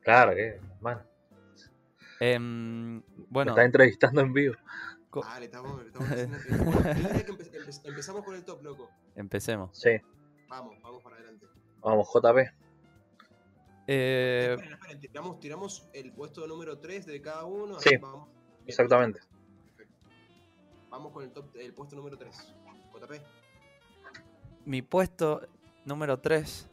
Speaker 1: Claro que, bueno,
Speaker 3: Em,
Speaker 1: me
Speaker 3: bueno,
Speaker 1: está entrevistando en vivo.
Speaker 3: co-
Speaker 2: Ah, le estamos, le estamos Bueno, que empe- empe- empezamos con el top, loco.
Speaker 3: empecemos.
Speaker 1: Sí,
Speaker 2: Vamos, vamos para adelante.
Speaker 1: vamos, JP.
Speaker 3: Eh,
Speaker 2: Esperen, esperen, tiramos, tiramos el puesto número 3 de cada uno.
Speaker 1: Sí,
Speaker 2: vamos.
Speaker 1: Exactamente.
Speaker 2: perfecto. Vamos con el, top, el puesto número 3. JP.
Speaker 3: mi puesto número 3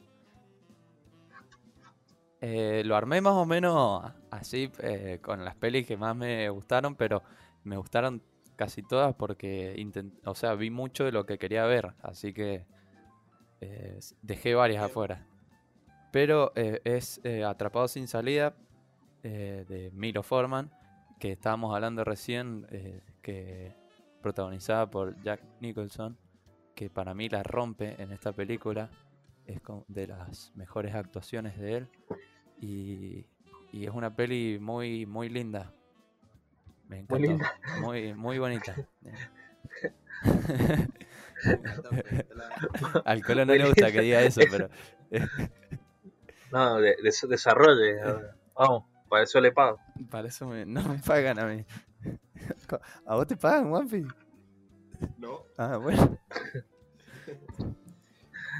Speaker 3: lo armé más o menos así eh, con las pelis que más me gustaron, pero me gustaron casi todas porque intent- o sea, vi mucho de lo que quería ver, así que eh, dejé varias afuera. Pero eh, es eh, Atrapado sin salida eh, de Milo Forman, que estábamos hablando recién, eh, que protagonizada por Jack Nicholson, que para mí la rompe en esta película, es de las mejores actuaciones de él y, y es una peli muy muy linda. Me encantó.
Speaker 1: Muy linda.
Speaker 3: Muy, muy bonita. Al Colo no le gusta que diga eso, pero
Speaker 1: No, de, de- desarrolle. Vamos, para eso le pago.
Speaker 3: para eso me- no me pagan a mí. ¿A vos te pagan, Juanpi?
Speaker 2: No.
Speaker 3: Ah, bueno.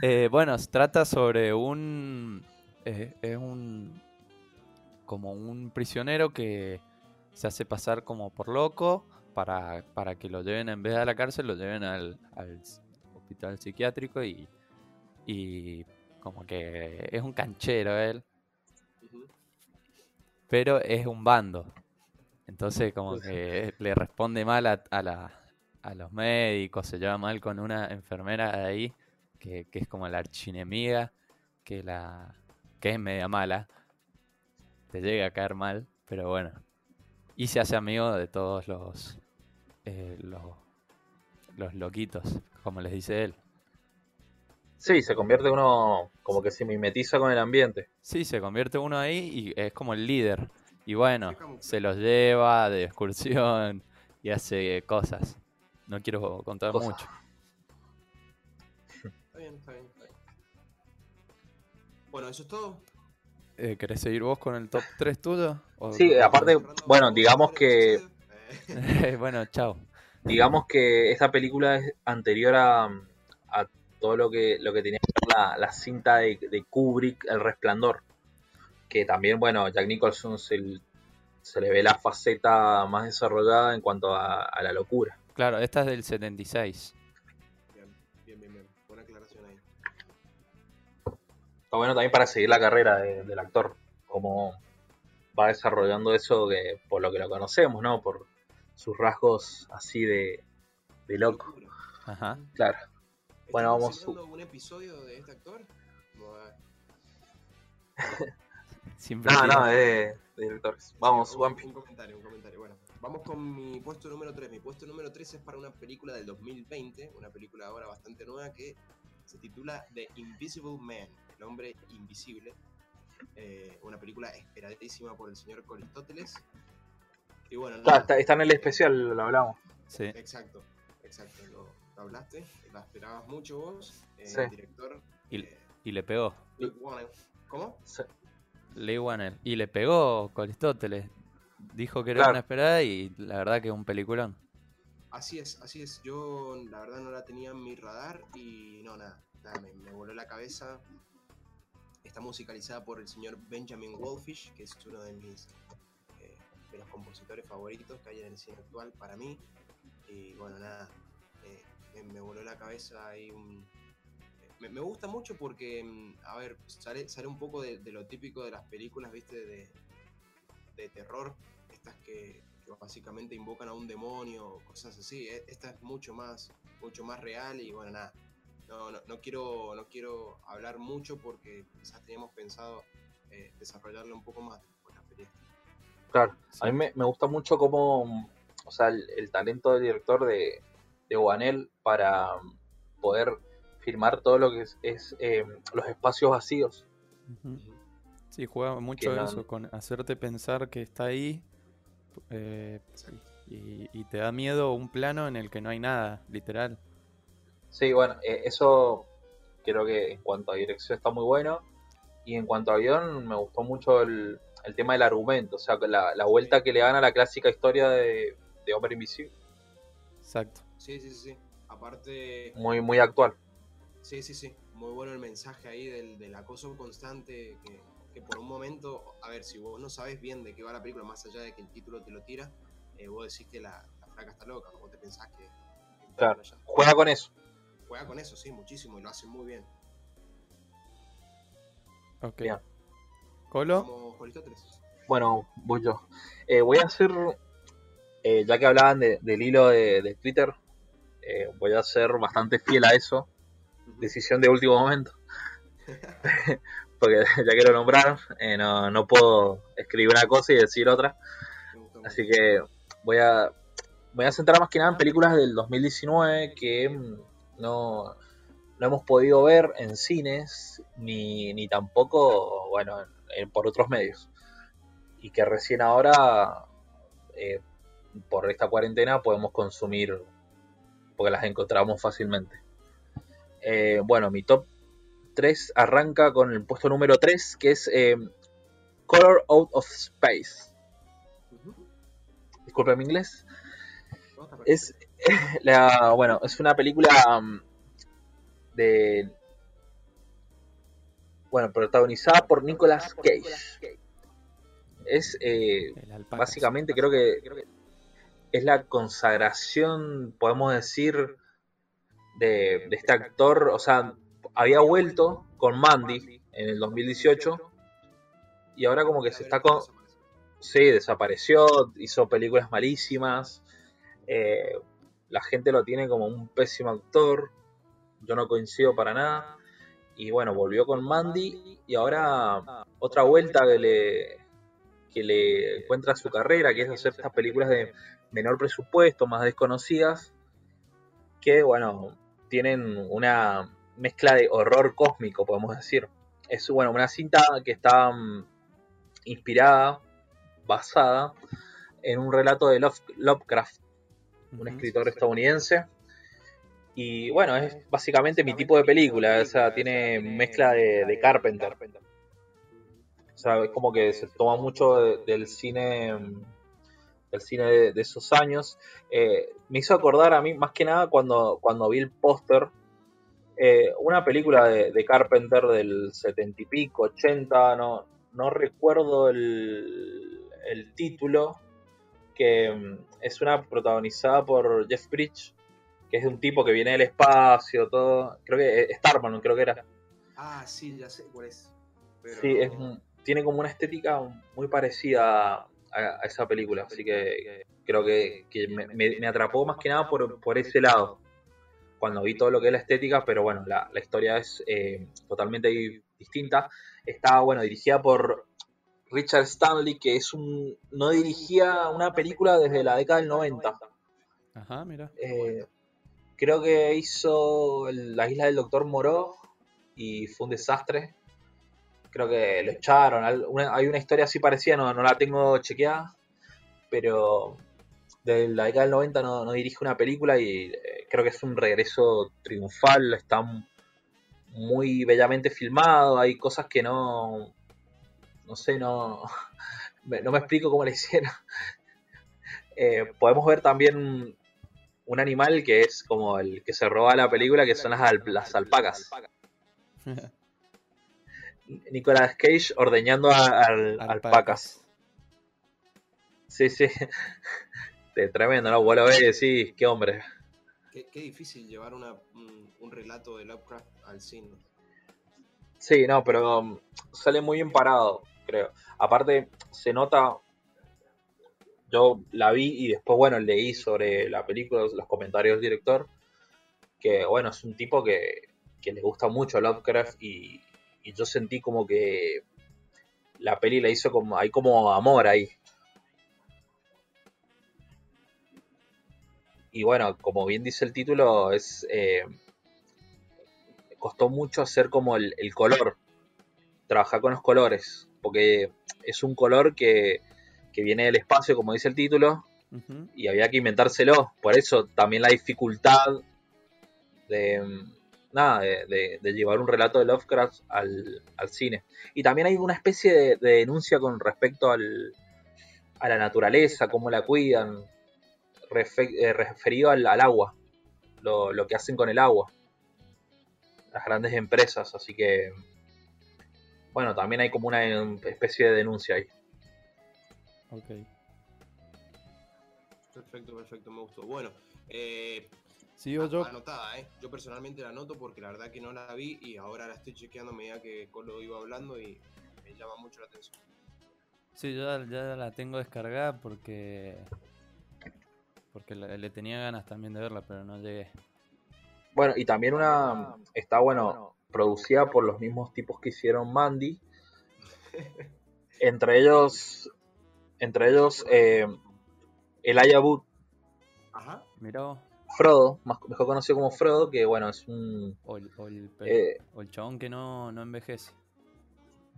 Speaker 3: Eh, bueno, se trata sobre un. eh, es un. Como un prisionero que se hace pasar como por loco para, para que lo lleven, en vez de a la cárcel, lo lleven al, al hospital psiquiátrico y. Y como que es un canchero él, pero es un bando. Entonces como que le responde mal a, a la, a los médicos, se lleva mal con una enfermera de ahí, que, que es como la archinemiga, que la que es media mala. Te llega a caer mal, pero bueno. Y se hace amigo de todos los, eh, los, los loquitos, como les dice él.
Speaker 1: Sí, se convierte uno como que se mimetiza con el ambiente.
Speaker 3: Sí, se convierte uno ahí y es como el líder. Y bueno, se los lleva de excursión y hace cosas. No quiero contar
Speaker 1: Cosas.
Speaker 3: mucho.
Speaker 2: Está bien, está bien, está bien. Bueno, eso es todo.
Speaker 3: Eh, ¿Querés seguir vos con el top 3 tuyo? O-
Speaker 1: Sí, aparte, bueno, digamos que.
Speaker 2: Eh,
Speaker 3: bueno, chao.
Speaker 1: digamos que esta película es anterior a todo lo que, lo que tenía que ver la, la cinta de, de Kubrick, El Resplandor. Que también, bueno, Jack Nicholson se, se le ve la faceta más desarrollada en cuanto a, a la locura.
Speaker 3: Claro, esta es del 76.
Speaker 2: Bien, bien, bien, bien. Buena aclaración ahí.
Speaker 1: Está bueno también para seguir la carrera de- del actor, cómo va desarrollando eso que, por lo que lo conocemos, ¿no? Por sus rasgos así de, de loco.
Speaker 3: Ajá.
Speaker 1: Claro. Bueno,
Speaker 2: ¿Estás
Speaker 1: vamos-
Speaker 2: un episodio de este actor?
Speaker 3: Siempre
Speaker 1: No, no, es de, de directores. Vamos,
Speaker 2: un, un comentario, un comentario. Bueno, vamos con mi puesto número 3. Mi puesto número 3 es para una película del 2020, una película ahora bastante nueva que se titula The Invisible Man, el hombre invisible. Eh, una película esperadísima por el señor Coristóteles. Y bueno,
Speaker 1: Está, está- está en el especial, lo hablamos.
Speaker 3: Sí.
Speaker 2: exacto, exacto, lo, lo hablaste, la esperabas mucho vos. eh,
Speaker 1: Sí.
Speaker 2: El director.
Speaker 3: Y-
Speaker 2: eh,
Speaker 3: Y le pegó.
Speaker 2: ¿Cómo?
Speaker 1: Sí.
Speaker 3: Lee Wanner. Y le pegó con Aristóteles. Dijo que era
Speaker 1: Claro.
Speaker 3: una esperada y la verdad que es un peliculón.
Speaker 2: Así es, así es. Yo la verdad no la tenía en mi radar y no, nada, nada me, me voló la cabeza. está musicalizada por el señor Benjamin Wolfish, que es uno de mis eh, de los compositores favoritos que hay en el cine actual para mí. Y bueno, nada, eh, me, me voló la cabeza ahí un, me, me gusta mucho porque, mm, a ver, sale, sale un poco de, de lo típico de las películas, viste, de, de terror, estas que, que básicamente invocan a un demonio o cosas así. E- Esta es mucho más, mucho más real y bueno, nada. No, no, no quiero, no quiero hablar mucho porque quizás teníamos pensado eh, desarrollarlo un poco más con la película.
Speaker 1: Claro,
Speaker 3: Sí.
Speaker 1: a mí me, me gusta mucho cómo, o sea, el, el talento del director de, de Guanel para mm, poder filmar todo lo que es, es, eh, los espacios vacíos.
Speaker 3: Sí, juega mucho
Speaker 1: no-
Speaker 3: eso, con hacerte pensar que está ahí eh, y, y te da miedo un plano en el que no hay nada, literal.
Speaker 1: Sí, bueno, eh, eso creo que en cuanto a dirección está muy bueno. Y en cuanto a guion, me gustó mucho el, el tema del argumento, o sea, la, la vuelta que le dan a la clásica historia de, de Hombre Invisible,
Speaker 3: Exacto.
Speaker 2: Sí, sí, sí. sí. Aparte,
Speaker 1: muy, muy actual.
Speaker 2: Sí, sí, sí. Muy bueno el mensaje ahí del, del acoso constante que, que por un momento, a ver, si vos no sabes bien de qué va la película, más allá de que el título te lo tira, eh, vos decís que la, la flaca está loca, vos te pensás que... que
Speaker 1: Claro. Juega con eso.
Speaker 2: Juega con eso, sí, muchísimo, y lo hace muy bien.
Speaker 3: Ok.
Speaker 1: Bien.
Speaker 3: Colo.
Speaker 1: Bueno, voy yo. Eh, voy a hacer, eh, ya que hablaban de- del hilo de, de Twitter, eh, voy a ser bastante fiel a eso. Decisión de último momento. Porque ya que lo nombraron, eh, no, no puedo escribir una cosa y decir otra. Así que voy a, voy a centrar más que nada en películas del 2019 que mm, no, no hemos podido ver en cines ni, ni tampoco, bueno, en- en- por otros medios. Y que recién ahora, eh, por esta cuarentena, podemos consumir porque las encontramos fácilmente. Eh, bueno, mi top 3 arranca con el puesto número 3, que es eh, Color Out of Space.
Speaker 2: Ujú.
Speaker 1: Disculpe mi inglés. Es la bueno, es una película um, de bueno, protagonizada por Nicolas Cage. Es eh, básicamente creo que es la consagración, podemos decir, de, de este actor. O sea, había vuelto con Mandy en el 2018 y ahora como que se está con, Sí, desapareció, hizo películas malísimas. eh, la gente lo tiene como un pésimo actor. Yo no coincido para nada. Y bueno, volvió con Mandy y ahora otra vuelta que le, que le encuentra su carrera, que es hacer estas películas de menor presupuesto, más desconocidas, que bueno, tienen una mezcla de horror cósmico, podemos decir. Es bueno, una cinta que está mm, inspirada basada en un relato de Love- Lovecraft, un escritor estadounidense. Y bueno, es básicamente mi tipo de película, o sea, tiene mezcla de, de Carpenter. O sea, es como que se toma mucho de- del cine del cine de, de esos años. Eh, me hizo acordar a mí, más que nada, cuando, cuando vi el póster, eh, una película de, de Carpenter del setenta y pico, 80, no, no recuerdo el, el título, que mm, es una protagonizada por Jeff Bridges, que es de un tipo que viene del espacio, todo, creo que eh, Starman, creo que era.
Speaker 2: Ah, sí, ya sé cuál es. Pero...
Speaker 1: Sí, es, tiene como una estética muy parecida a, a esa película, así que creo que, que me, atrapó más que nada por, por ese lado, cuando vi todo lo que es la estética, pero bueno, la, la historia es eh, totalmente di- distinta. Está, bueno, dirigida por Richard Stanley, que es un no dirigía una película desde la década del 90.
Speaker 3: Ajá, mira.
Speaker 1: Eh, creo que hizo La isla del Doctor Moró y fue un desastre. Creo que lo echaron. Hay una historia así parecida, no, no la tengo chequeada, pero de la década del 90 no, no dirige una película y eh, creo que es un regreso triunfal. Está muy bellamente filmado. Hay cosas que no. No sé, no. me- No me explico cómo le hicieron. Eh, podemos ver también un animal que es como el que se roba la película, que son las, al- las alpacas. Nicolas Cage ordeñando a- al, al Pacas. Sí, sí. De tremendo, ¿no? Vos lo ves y decís, qué hombre.
Speaker 2: Qué, qué difícil llevar una, un, un relato de Lovecraft al cine.
Speaker 1: Sí, no, pero um, sale muy bien parado, creo. Aparte, se nota. Yo la vi y después, bueno, leí sobre la película, los comentarios del director. Que, bueno, es un tipo que, que le gusta mucho Lovecraft y, y yo sentí como que la peli la hizo como. Hay como amor ahí. Y bueno, como bien dice el título, es. eh, costó mucho hacer como el, el color, trabajar con los colores, porque es un color que, que viene del espacio, como dice el título, y había que inventárselo. Por eso también la dificultad de, nada, de, de- de llevar un relato de Lovecraft al, al cine. Y también hay una especie de, de denuncia con respecto al, a la naturaleza, cómo la cuidan, eh, referido al, al agua, lo, lo que hacen con el agua, las grandes empresas. Así que, bueno, también hay como una especie de denuncia ahí.
Speaker 3: Ok.
Speaker 2: Perfecto, perfecto, me gustó. Bueno, eh,
Speaker 3: Sigo yo.
Speaker 2: anotada, ¿eh? Yo personalmente la anoto porque la verdad que no la vi y ahora la estoy chequeando a medida que Colo iba hablando y me llama mucho la atención.
Speaker 3: Sí, yo ya, la tengo descargada porque. Porque le, le tenía ganas también de verla, pero no llegué.
Speaker 1: Bueno, y también una está bueno, producida por los mismos tipos que hicieron Mandy. Entre ellos, entre ellos, eh, Elijah Wood,
Speaker 2: Ajá.
Speaker 3: Mirá vos,
Speaker 1: Frodo, más, mejor conocido como Frodo, que bueno, es un...
Speaker 3: o el, o el, pe-
Speaker 1: eh,
Speaker 3: o el chabón que no, no envejece.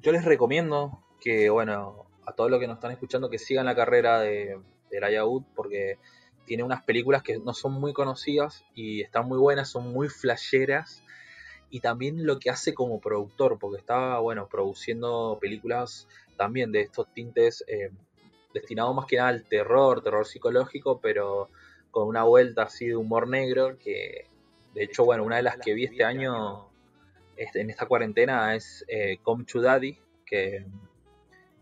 Speaker 1: yo les recomiendo que, bueno, a todos los que nos están escuchando, que sigan la carrera de, de Elijah Wood, porque tiene unas películas que no son muy conocidas y están muy buenas, son muy flasheras. Y también lo que hace como productor, porque está, bueno, produciendo películas también de estos tintes eh, destinados más que nada al terror, terror psicológico, pero con una vuelta así de humor negro, que de hecho, bueno, una de las que vi este año este, en esta cuarentena es eh, Come to Daddy, que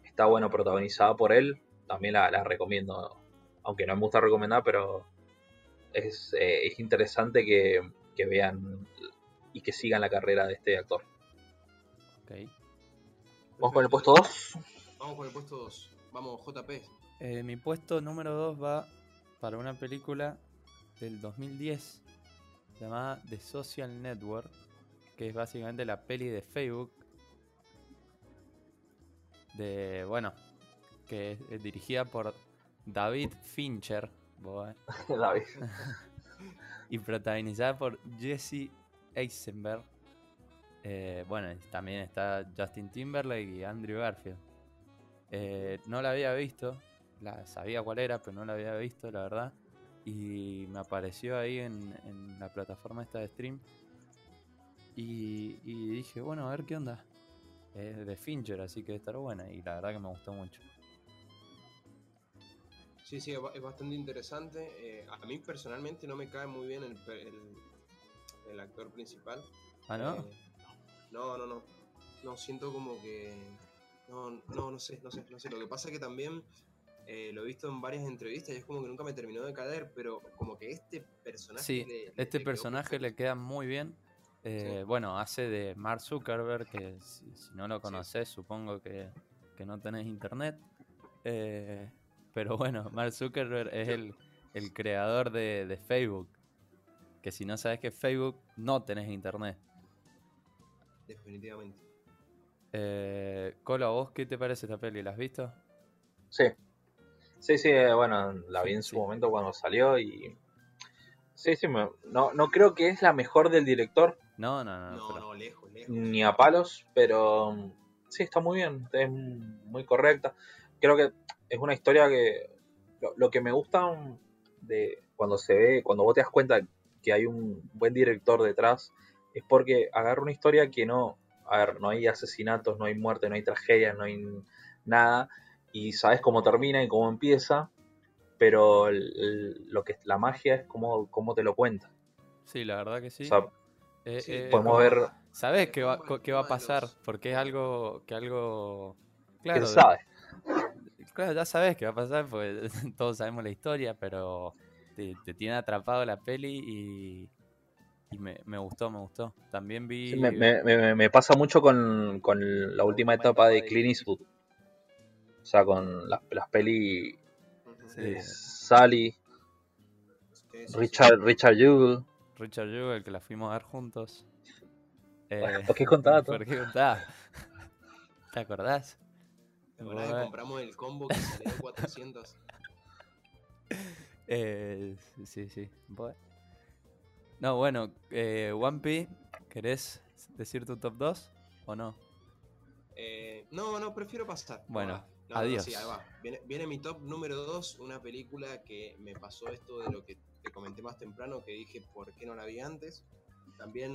Speaker 1: está, bueno, protagonizada por él. También la, la recomiendo, aunque no me gusta recomendar, pero es, eh, es interesante que, que vean y que sigan la carrera de este actor.
Speaker 3: Ok.
Speaker 1: Vamos con el puesto 2.
Speaker 2: Vamos con el puesto 2. Vamos, JP.
Speaker 3: Eh, mi puesto número 2 va para una película del 2010 llamada The Social Network, que es básicamente la peli de Facebook. De, bueno, que es, es dirigida por David Fincher eh,
Speaker 1: David.
Speaker 3: y protagonizada por Jesse Eisenberg. Eh, bueno, también está Justin Timberlake y Andrew Garfield. Eh, no la había visto, la sabía cuál era, pero no la había visto, la verdad. Y me apareció ahí en, en la plataforma esta de stream. Y, y dije, bueno, a ver qué onda. Es de Fincher, así que debe estar buena. Y la verdad que me gustó mucho.
Speaker 2: Sí, sí, es ba- es bastante interesante. Eh, a mí personalmente no me cae muy bien el, el, el actor principal.
Speaker 3: ¿Ah, no?
Speaker 2: Eh, no, no, no. No, siento como que. No, no, no sé, no sé, no sé. Lo que pasa es que también eh, lo he visto en varias entrevistas y es como que nunca me terminó de caer, pero como que este personaje.
Speaker 3: Sí,
Speaker 2: le-
Speaker 3: este
Speaker 2: le
Speaker 3: personaje le queda muy bien. Eh,
Speaker 2: Sí.
Speaker 3: Bueno, hace de Mark Zuckerberg, que si, si no lo
Speaker 2: Sí.
Speaker 3: conoces, supongo que, que no tenés internet. Eh, pero bueno, Mark Zuckerberg es el, el creador de, de Facebook. Que si no sabes que es Facebook, no tenés internet.
Speaker 2: Definitivamente.
Speaker 3: Eh, Colo, ¿a vos qué te parece esta peli? ¿La has visto?
Speaker 1: Sí. Sí, sí, eh, bueno, la vi
Speaker 3: Sí,
Speaker 1: en su
Speaker 3: sí.
Speaker 1: momento cuando salió y... Sí, sí, me- no, no creo que es la mejor del director,
Speaker 3: No, no, no.
Speaker 2: No,
Speaker 3: pero-
Speaker 2: no, lejos, lejos.
Speaker 1: ni a palos, pero mm, sí, está muy bien, es muy correcta. Creo que es una historia que lo, lo que me gusta mm, de cuando se ve, cuando vos te das cuenta que hay un buen director detrás, es porque agarra una historia que no, a ver, no hay asesinatos, no hay muerte, no hay tragedia, no hay nada, y sabes cómo termina y cómo empieza, pero el- el- lo que la magia es cómo, cómo te lo cuenta.
Speaker 3: Sí, la verdad que sí.
Speaker 1: O sea,
Speaker 3: Eh,
Speaker 2: Sí,
Speaker 3: eh,
Speaker 1: podemos ver
Speaker 3: sabés que va, qué va a pasar, porque es algo que algo
Speaker 1: ¿Quién
Speaker 3: claro,
Speaker 1: sabe?
Speaker 3: claro, ya sabes qué va a pasar, porque todos sabemos la historia, pero te, te tiene atrapado la peli y, y me, me gustó, me gustó. También vi
Speaker 1: Sí, me, me- me- me pasa mucho con, con la última etapa de Clint Eastwood. O sea, con las, las peli
Speaker 2: Ujú.
Speaker 3: Sí.
Speaker 1: de Sally,
Speaker 2: Sí, sí, sí.
Speaker 1: Richard, Richard Jewell.
Speaker 3: Richard Jewell, que la fuimos a ver juntos. Eh,
Speaker 1: ¿por qué contaba todo?
Speaker 3: ¿Por qué contaba? ¿Te acordás?
Speaker 2: ¿Te acordás que compramos el combo que salió de 400?
Speaker 3: Eh, sí, sí. Bueno. No, bueno, eh, One Piece, ¿querés decir tu top 2 o no?
Speaker 2: Eh, no, no, prefiero pasar.
Speaker 3: Bueno,
Speaker 2: No, no,
Speaker 3: adiós.
Speaker 2: sí, ahí va. Viene, viene mi top número 2, una película que me pasó esto de lo que te comenté más temprano, que dije por qué no la vi antes. También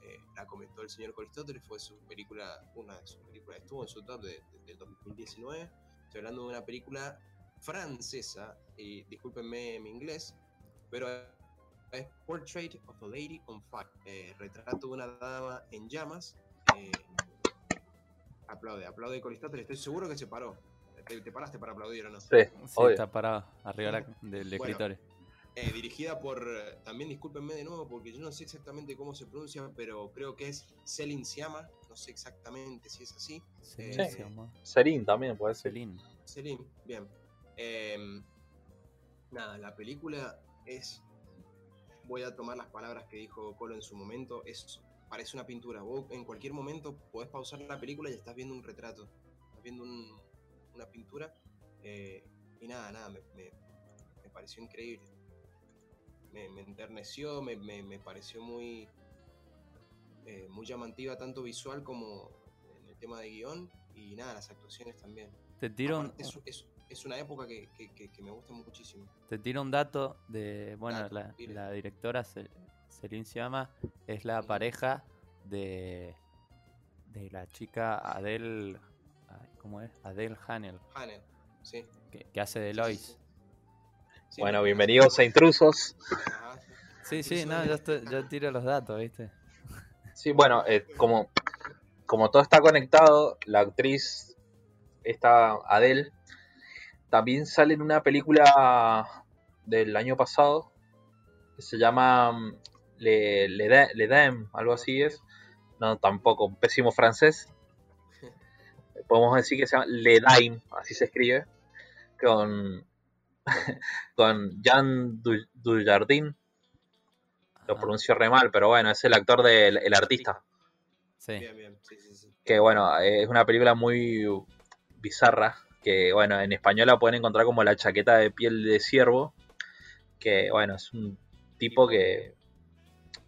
Speaker 2: eh, la comentó el señor Aristóteles, fue su película, una de sus películas, estuvo en su top de, de- del 2019. Estoy hablando de una película francesa, y discúlpenme mi inglés, pero es Portrait of a Lady on Fire, eh, retrato de una dama en llamas. eh, aplaude, aplaude Coristóteles, estoy seguro que se paró. ¿Te, te paraste para aplaudir o no?
Speaker 1: Sí,
Speaker 3: Sí, está parado arriba la- del
Speaker 2: Bueno.
Speaker 3: escritorio.
Speaker 2: Eh, dirigida por, eh, también discúlpenme de nuevo porque yo no sé exactamente cómo se pronuncia, pero creo que es Selin Siama, no sé exactamente si es así.
Speaker 3: Sí,
Speaker 2: Sí.
Speaker 3: se llama
Speaker 1: Serín también puede ser.
Speaker 3: Celine.
Speaker 2: Selin, bien. Em, nada, la película es, voy a tomar las palabras que dijo Colo en su momento, es parece una pintura. Vos en cualquier momento podés pausar la película y estás viendo un retrato, estás viendo un- una pintura. eh, y nada, nada, me, me- me pareció increíble. Me, me enterneció, me, pareció muy, eh, muy llamativa, tanto visual como en el tema de guion. Y nada, las actuaciones también.
Speaker 3: Te tiro, un,
Speaker 2: es, es- es una época que, que- que- que me gusta muchísimo.
Speaker 3: te tiro un dato de. Bueno,
Speaker 2: Dato,
Speaker 3: la, directora Celine Siama es la pareja de. de la chica Adele. ¿Cómo es? Adele Hanel,
Speaker 2: Hanel, sí.
Speaker 3: que, que hace de Lois.
Speaker 2: sí. Sí,
Speaker 1: Bueno, bienvenidos a Intrusos.
Speaker 2: Ajá.
Speaker 3: Sí, sí, no,
Speaker 2: es.
Speaker 3: yo, estoy- yo tiro los datos, ¿viste?
Speaker 1: Sí, bueno, eh, como, como todo está conectado, la actriz, esta Adele, también sale en una película del año pasado que se llama mm, Le, Le, Da- Le Dame, algo así es. No, tampoco, un pésimo francés. Podemos decir que se llama Le Daim, así se escribe, con, con Jean Du- Dujardin. Lo pronuncio re mal, pero bueno, es el actor del El Artista.
Speaker 3: Sí.
Speaker 2: Bien, bien, sí, sí, sí.
Speaker 1: que bueno, es una película muy bizarra, que bueno, en español la pueden encontrar como la chaqueta de piel de ciervo, que bueno, es un tipo que,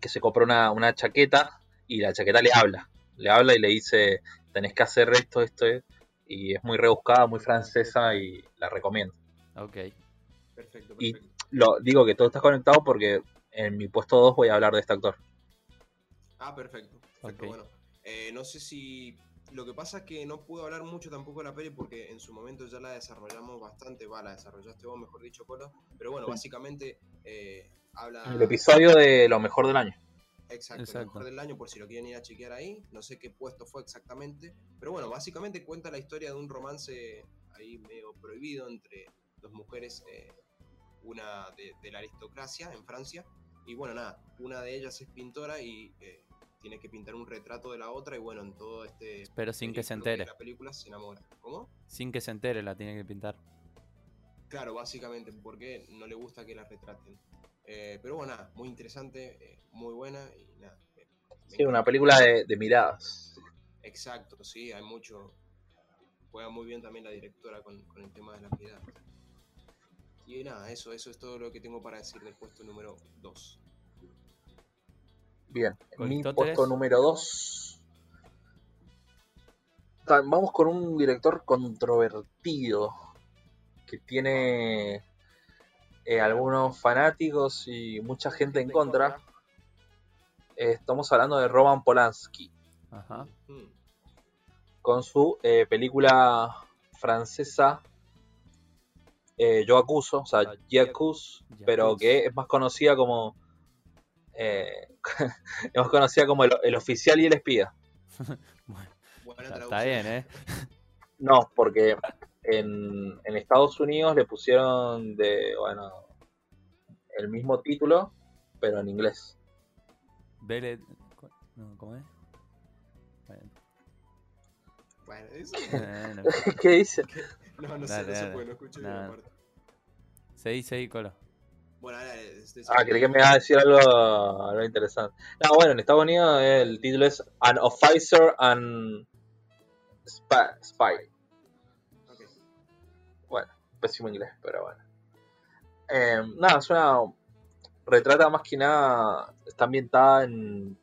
Speaker 1: que se compra una, una chaqueta y la chaqueta le habla, le habla y le dice, tenés que hacer esto, esto, y es muy rebuscada, muy francesa y la recomiendo.
Speaker 3: Ok.
Speaker 2: Perfecto,
Speaker 1: Y-
Speaker 2: perfecto.
Speaker 1: Lo, digo que todo está conectado porque en mi puesto 2 voy a hablar de este actor.
Speaker 2: Ah, perfecto. perfecto,
Speaker 3: Ok.
Speaker 2: Bueno, eh, no sé si. Lo que pasa es que no puedo hablar mucho tampoco de la peli porque en su momento ya la desarrollamos bastante. Va, la desarrollaste vos, mejor dicho, Colo. Pero bueno,
Speaker 1: Sí.
Speaker 2: básicamente eh, habla.
Speaker 1: El episodio de lo mejor del año.
Speaker 2: Exacto,
Speaker 3: Exacto.
Speaker 2: el mejor del año, por si lo quieren ir a chequear ahí. No sé qué puesto fue exactamente. Pero bueno, básicamente cuenta la historia de un romance ahí medio prohibido entre dos mujeres, eh, una de, de la aristocracia en Francia. Y bueno, nada, una de ellas es pintora y eh, tiene que pintar un retrato de la otra. Y bueno, en todo este.
Speaker 3: Pero sin que se entere.
Speaker 2: La película se enamora. ¿Cómo?
Speaker 3: Sin que se entere la tiene que pintar.
Speaker 2: Claro, básicamente, porque no le gusta que la retraten. Eh, pero bueno, nada, muy interesante, eh, muy buena y nada. eh, me
Speaker 1: Sí, una película de, de miradas.
Speaker 2: Exacto, sí, hay mucho. Juega muy bien también la directora con, con el tema de la piedad. Y nada, eso, eso es todo lo que tengo para decir del puesto número 2.
Speaker 1: Bien, mi puesto número 2. Vamos con un director controvertido que tiene eh, algunos fanáticos y mucha gente en contra. Eh, estamos hablando de Roman Polanski
Speaker 3: Ajá.
Speaker 2: Mm,
Speaker 1: con su eh, película francesa eh, Yo Acuso, o sea, J'accuse, pero que es más conocida como Eh, hemos conocido como el, el oficial y el espía.
Speaker 3: Bueno, está, está bien, ¿eh?
Speaker 1: No, porque en, en Estados Unidos le pusieron de, bueno, el mismo título, pero en inglés.
Speaker 3: Vele... No, ¿Cómo es? Bueno,
Speaker 2: Bueno, eso.
Speaker 1: ¿Qué dice?
Speaker 2: No, no sé,
Speaker 3: Dale,
Speaker 2: no se
Speaker 3: dale.
Speaker 2: puede, no escuché bien
Speaker 3: Nada.
Speaker 2: la parte.
Speaker 3: seguí, seguí, Colo.
Speaker 2: Bueno, dale, este,
Speaker 1: Ah, creí que me iba a decir algo, algo interesante. No, bueno, en Estados Unidos el título es An Officer and Spy. Spy. Pésimo inglés, pero bueno. Eh, nada, es una. Retrata más que nada. Está ambientada en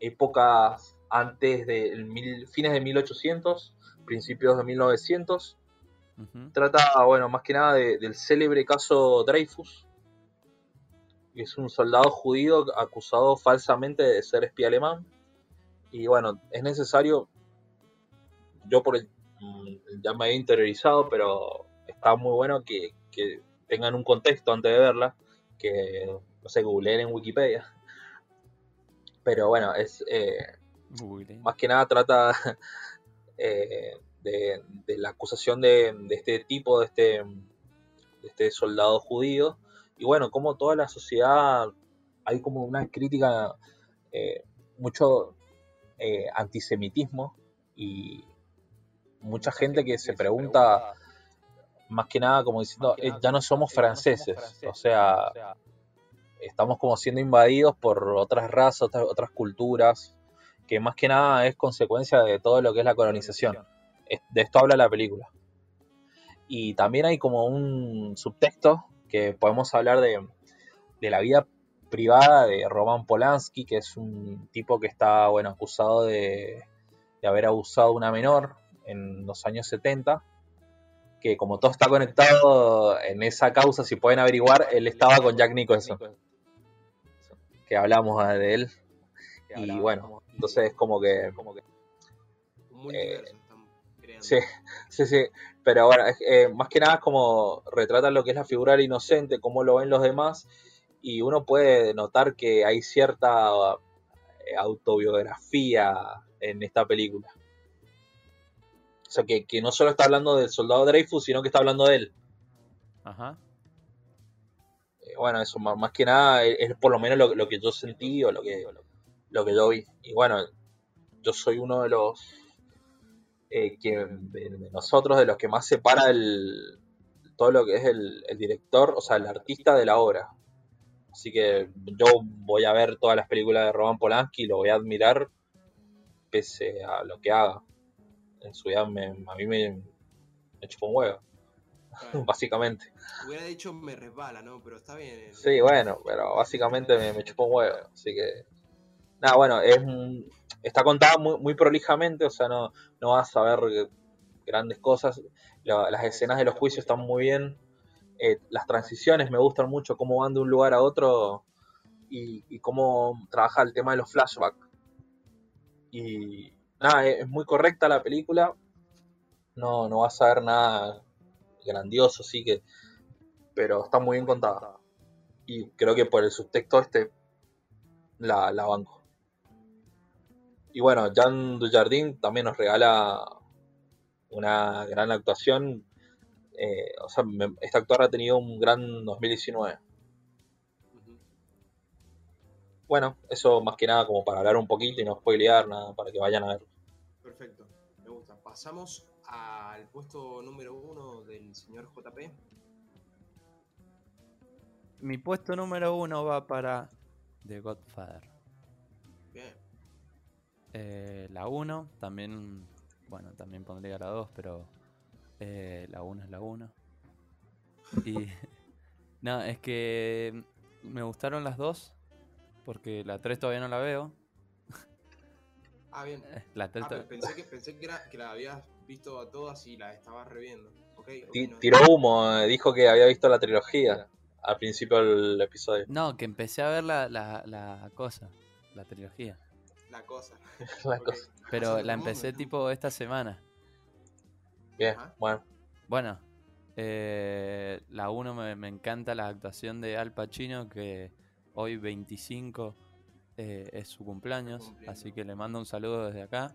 Speaker 1: épocas antes de el mil- fines de 1800, principios de 1900.
Speaker 3: Ujú.
Speaker 1: Trata, bueno, más que nada de- del célebre caso Dreyfus. que es un soldado judío acusado falsamente de ser espía alemán. Y bueno, es necesario. Yo por el- mm, ya me había interiorizado, pero está muy bueno que, que tengan un contexto antes de verla. Que no sé, googleen en Wikipedia. Pero bueno, es. eh, más que nada trata eh, de, de la acusación de, de este tipo, de este, de este soldado judío. Y bueno, como toda la sociedad hay como una crítica, eh, mucho eh, antisemitismo y mucha gente que se pregunta más que nada como diciendo, "Eh, ya no somos franceses, o sea, estamos como siendo invadidos por otras razas, otras, otras culturas, que más que nada es consecuencia de todo lo que es la colonización. De esto habla la película. Y también hay como un subtexto que podemos hablar de, de la vida privada de Roman Polanski, que es un tipo que está bueno acusado de, de haber abusado de una menor en los años 70. Que como todo está conectado en esa causa, si pueden averiguar, él estaba con Jack Nicholson. Que hablamos eh, de él. Y bueno, entonces es como que
Speaker 2: multiverso están creando.
Speaker 1: Sí, sí, sí. Pero bueno, eh, más que nada es como retratan lo que es la figura del inocente, cómo lo ven los demás, y uno puede notar que hay cierta eh, autobiografía en esta película. O sea, que, que no solo está hablando del soldado Dreyfus, sino que está hablando de él.
Speaker 3: Ajá.
Speaker 1: Eh, bueno, eso más, más que nada es, es por lo menos lo, lo que yo sentí o lo que, lo que yo vi. Y bueno, yo soy uno de los eh, que de, de nosotros, de los que más separa el, todo lo que es el, el director, o sea, el artista de la obra. Así que yo voy a ver todas las películas de Roman Polanski y lo voy a admirar pese a lo que haga. En su vida me- a mí me, me chupa un huevo, básicamente.
Speaker 2: Hubiera dicho me resbala, ¿no? Pero está bien. eh.
Speaker 1: Sí, bueno, pero básicamente me, me chupó un huevo. Así que. Nada, bueno, es está contada muy, muy prolijamente, o sea, no, no vas a ver grandes cosas. La- las escenas de los juicios están muy bien. Eh, las transiciones me gustan mucho, cómo van de un lugar a otro y, y cómo trabaja el tema de los flashbacks. Y nada, es, muy correcta la película. No, no vas a ver nada grandioso, así que. Pero está muy bien contada y creo que por el subtexto este la, la banco. Y bueno, Jean Dujardin también nos regala una gran actuación. Eh, o sea, me- este actor ha tenido un gran 2019. Bueno, eso más que nada como para hablar un poquito y no spoilear nada, para que vayan a ver.
Speaker 2: Perfecto, me gusta. Pasamos al puesto número uno del señor JP.
Speaker 3: Mi puesto número uno va para The Godfather.
Speaker 2: Bien.
Speaker 3: Eh, la 1, también, bueno, también pondría la 2, pero eh, la 1 es la 1. Y no, es que me gustaron las dos, porque la 3 todavía no la veo.
Speaker 2: Ah, bien.
Speaker 3: La 3
Speaker 2: Ah, pe- pensé que, pensé que, era, que la habías visto a todas y la estabas reviendo. No.
Speaker 1: Tiró humo, eh, dijo que había visto la trilogía al principio del episodio.
Speaker 3: No, que empecé a ver la, la, la cosa, la trilogía.
Speaker 2: La cosa.
Speaker 1: La cosa.
Speaker 3: Pero la empecé tipo esta semana.
Speaker 1: Bien,
Speaker 2: Ajá.
Speaker 1: bueno.
Speaker 3: Bueno, eh, la 1 me, me encanta la actuación de Al Pacino, que hoy 25 eh, es su cumpleaños, así que le mando un saludo desde acá.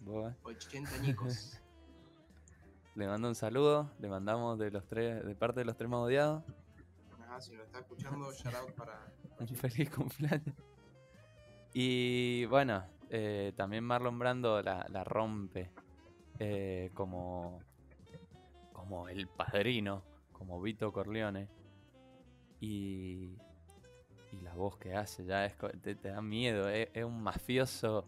Speaker 3: Boa.
Speaker 2: 80 añicos.
Speaker 3: Le mando un saludo, le mandamos de los tres, de parte de los tres más odiados,
Speaker 2: Ajá, si nos está escuchando, shout out para.
Speaker 3: un feliz cumpleaños. Y bueno, eh, también Marlon Brando la, la rompe eh, como, como el padrino, como Vito Corleone. Y, y la voz que hace ya es, te, te da miedo, es, un mafioso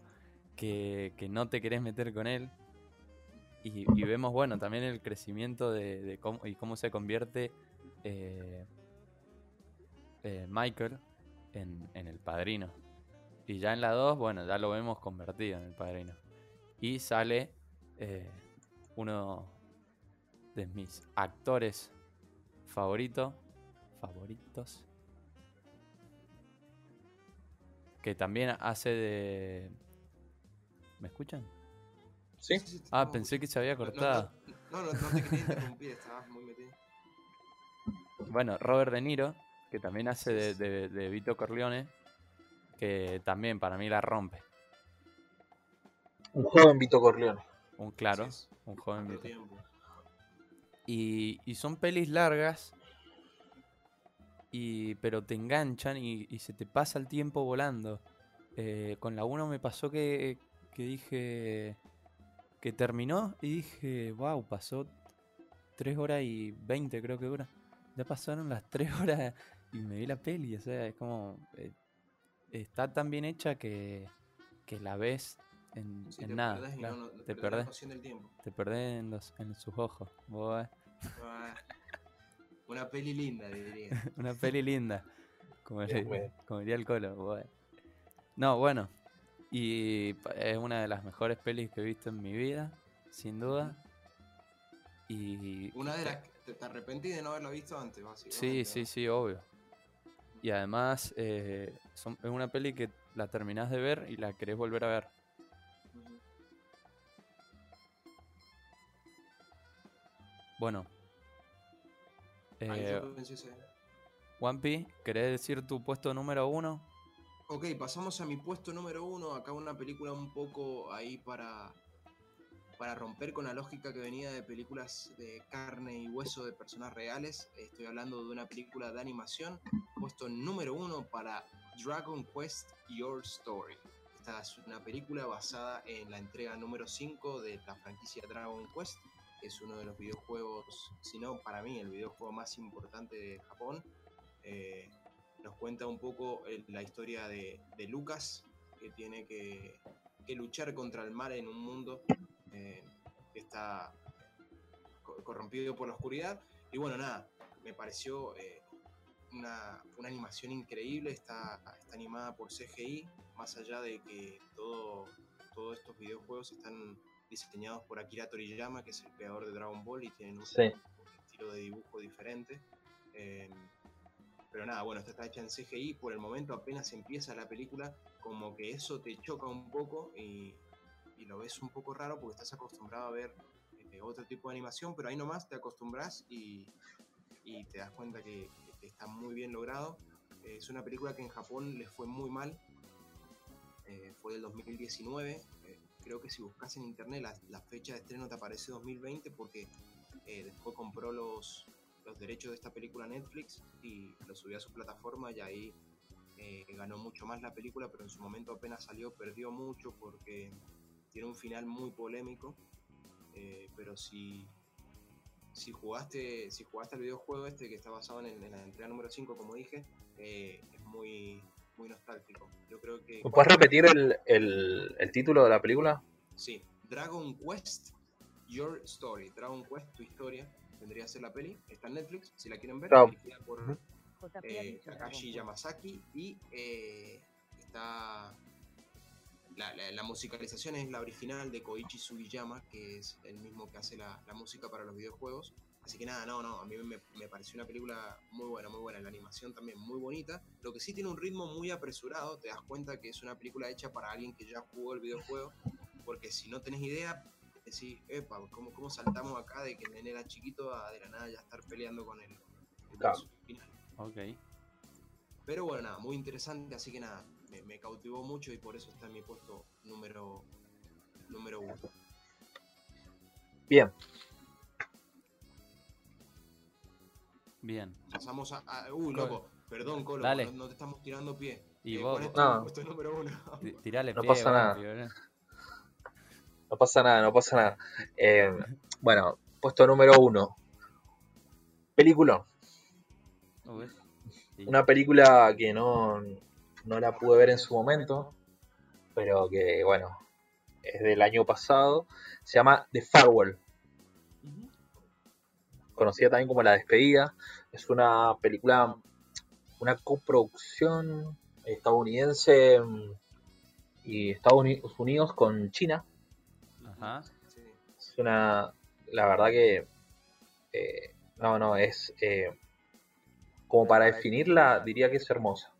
Speaker 3: que, que no te querés meter con él. Y, vemos, bueno, también el crecimiento de, cómo, y cómo se convierte eh, eh, Michael en, en el padrino. Y ya en la 2, bueno, ya lo vemos convertido en el padrino. Y sale eh, uno de mis actores favoritos. Favoritos. Que también hace de. ¿Me escuchan?
Speaker 1: ¿Sí?
Speaker 3: Ah, pensé que se había cortado.
Speaker 2: No, no, no, no te quería interrumpir, estabas muy metido.
Speaker 3: Bueno, Robert De Niro, que también hace de, de- de Vito Corleone, que también para mí la rompe.
Speaker 1: Un joven Vito Corleone.
Speaker 3: Un claro, un joven Vito. Y, y son pelis largas, y, pero te enganchan y, y se te pasa el tiempo volando. Eh, con la 1 me pasó que, que dije que terminó y dije, wow, pasó 3 horas y 20 creo que dura. Ya pasaron las 3 horas y me vi la peli, o sea, es como... eh, está tan bien hecha que, que la ves en,
Speaker 2: Sí,
Speaker 3: en
Speaker 2: te
Speaker 3: nada.
Speaker 2: perdés
Speaker 3: claro,
Speaker 2: no- no-
Speaker 3: te
Speaker 2: perdés
Speaker 3: perdés,
Speaker 2: del tiempo.
Speaker 3: te perdés en, los, en sus ojos. vos, eh.
Speaker 2: Una peli linda, diría.
Speaker 3: Una peli linda. Como, le- diría el colo. güey. No, bueno. Y es una de las mejores pelis que he visto en mi vida, sin duda. Y.
Speaker 2: Una de las que te, arrepentí de no haberla visto antes, básicamente.
Speaker 3: Sí, sí, sí, obvio. Y además eh, son- es una peli que la terminás de ver y la querés volver a ver. Bueno. Eh. Wampi, ¿querés decir tu puesto número uno?
Speaker 2: Ok, pasamos a mi puesto número uno. Acá una película un poco ahí para, para romper con la lógica que venía de películas de carne y hueso de personas reales. Estoy hablando de una película de animación. Puesto número uno para Dragon Quest Your Story. Esta es una película basada en la entrega número 5 de la franquicia Dragon Quest. Es uno de los videojuegos, si no para mí, el videojuego más importante de Japón. Eh, nos cuenta un poco el- la historia de, de Lucas, que tiene que, luchar contra el mal en un mundo eh, que está co- corrompido por la oscuridad. Y bueno, nada, me pareció eh, una, una animación increíble, está, está animada por CGI, más allá de que todo, todos estos videojuegos están diseñados por Akira Toriyama, que es el creador de Dragon Ball, y tienen un,
Speaker 1: Sí.
Speaker 2: estilo de dibujo diferente. Eh, pero nada, bueno, esta está hecha en CGI, por el momento apenas empieza la película, como que eso te choca un poco y, y lo ves un poco raro porque estás acostumbrado a ver eh, otro tipo de animación, pero ahí nomás te acostumbras y, y te das cuenta que, que está muy bien logrado. Es una película que en Japón les fue muy mal, eh, fue del 2019, eh, creo que si buscas en internet la, la fecha de estreno te aparece 2020 porque eh, después compró los, los derechos de esta película Netflix y lo subió a su plataforma y ahí eh, ganó mucho más la película, pero en su momento apenas salió perdió mucho porque tiene un final muy polémico. eh, pero si, si jugaste si jugaste el videojuego este que está basado en, la entrega número 5, como dije, es muy, muy nostálgico. Yo creo que...
Speaker 1: ¿Me puedes repetir el, el, el título de la película?
Speaker 2: Sí, Dragon Quest Your Story. Dragon Quest, tu historia. Tendría que ser la peli. Está en Netflix, si la quieren ver.
Speaker 1: Claro.
Speaker 2: Dirigida por eh, Takashi Yamasaki. Y eh, está. La, la- la musicalización es la original de Koichi Sugiyama, que es el mismo que hace la, la música para los videojuegos. Así que nada, no, no, a mí me, me pareció una película muy buena, muy buena. La animación también muy bonita. Lo que sí tiene un ritmo muy apresurado, te das cuenta que es una película hecha para alguien que ya jugó el videojuego. Porque si no tenés idea, decís, epa, ¿cómo, cómo saltamos acá de que el nene era chiquito a de la nada ya estar peleando con el, el
Speaker 1: Claro.
Speaker 2: final?
Speaker 3: Ok.
Speaker 2: Pero bueno, nada, muy interesante, así que nada, me, me cautivó mucho y por eso está en mi puesto número, número uno.
Speaker 1: Bien,
Speaker 3: Bien.
Speaker 2: Pasamos a. a- uy,
Speaker 3: Colo.
Speaker 2: loco, perdón, Colo,
Speaker 3: Dale.
Speaker 2: no, no te estamos tirando pie.
Speaker 3: Y
Speaker 2: Eh,
Speaker 3: vos-
Speaker 2: ¿Cuál es
Speaker 1: No.
Speaker 2: puesto número uno?
Speaker 3: Ti- Tirale
Speaker 1: No
Speaker 3: pie,
Speaker 1: pasa nada.
Speaker 3: ¿eh?
Speaker 1: no pasa nada, no pasa nada. Eh, bueno, puesto número uno. Película.
Speaker 3: Sí.
Speaker 1: Una película que no, no la pude ver en su momento, pero que, bueno, es del año pasado. Se llama The Farewell. Conocida también como La Despedida. Es una película, una coproducción estadounidense mm, y Estados Uni- Unidos con China.
Speaker 3: Ajá.
Speaker 1: Es una, la verdad que, eh, no, no, es, eh, como para definirla, diría que es hermosa.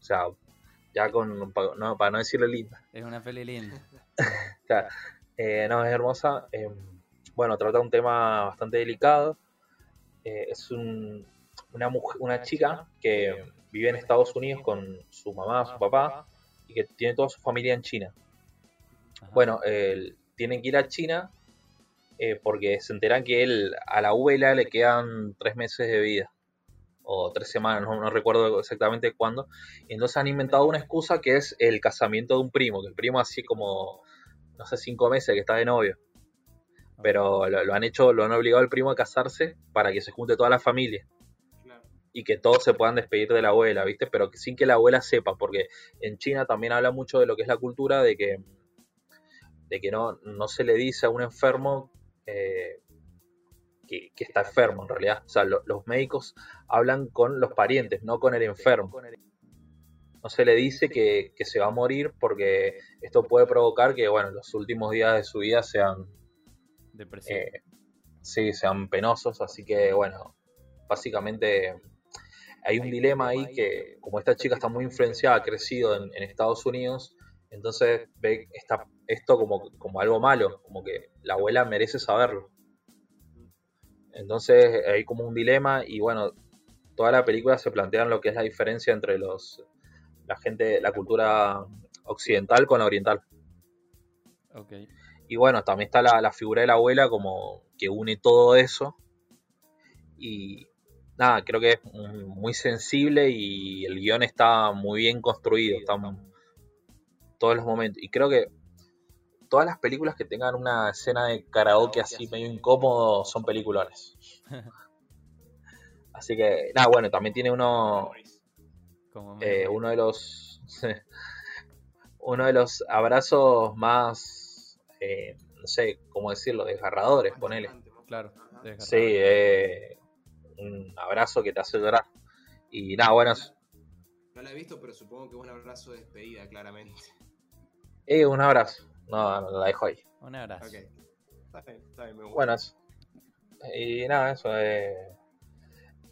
Speaker 1: O sea, ya con, no, para no decirle linda.
Speaker 3: Es una peli linda.
Speaker 1: Claro. Eh, no, es hermosa. Eh, bueno, trata un tema bastante delicado. Eh, es un- una, mujer, una chica que vive en Estados Unidos con su mamá, su papá, y que tiene toda su familia en China.
Speaker 3: Ajá.
Speaker 1: Bueno, tienen que ir a China eh, porque se enteran que él, a la abuela le quedan tres meses de vida. O tres semanas, no, no recuerdo exactamente cuándo. Y entonces han inventado una excusa que es el casamiento de un primo, que el primo así como, no sé, cinco meses que está de novio. Pero lo, lo han hecho, lo han obligado al primo a casarse para que se junte toda la familia
Speaker 2: Claro.
Speaker 1: y que todos se puedan despedir de la abuela, ¿viste? Pero que sin que la abuela sepa, porque en China también habla mucho de lo que es la cultura de que, de que no, no se le dice a un enfermo eh, que, que está enfermo en realidad. O sea, lo- los médicos hablan con los parientes, no con el enfermo. No se le dice que, que se va a morir porque esto puede provocar que, bueno, los últimos días de su vida sean
Speaker 3: Depresión.
Speaker 1: eh, sí, sean penosos, así que bueno, básicamente hay un dilema ahí que como esta chica está muy influenciada, ha crecido en, en Estados Unidos, entonces ve esta, esto como, como algo malo, como que la abuela merece saberlo. Entonces hay como un dilema y bueno, toda la película se plantea lo que es la diferencia entre los la gente, la cultura occidental con la oriental.
Speaker 3: ok.
Speaker 1: Y bueno, también está la, la figura de la abuela como que une todo eso. Y nada, creo que es muy sensible y el guion está muy bien construido. Está todos los momentos. Y creo que todas las películas que tengan una escena de karaoke así medio incómodo son películas. Así que, nada, bueno, también tiene uno, eh, uno de los uno de los abrazos más eh, no sé cómo decirlo desgarradores ponele.
Speaker 3: Claro.
Speaker 1: Sí eh, un abrazo que te hace llorar y nada bueno
Speaker 2: No la he visto, pero supongo que es un abrazo de despedida, claramente.
Speaker 1: eh, un abrazo no, no la dejo ahí
Speaker 3: Un abrazo.
Speaker 2: Ok. Está bien, está bien, me gusta.
Speaker 1: bueno eso. y nada eso eh,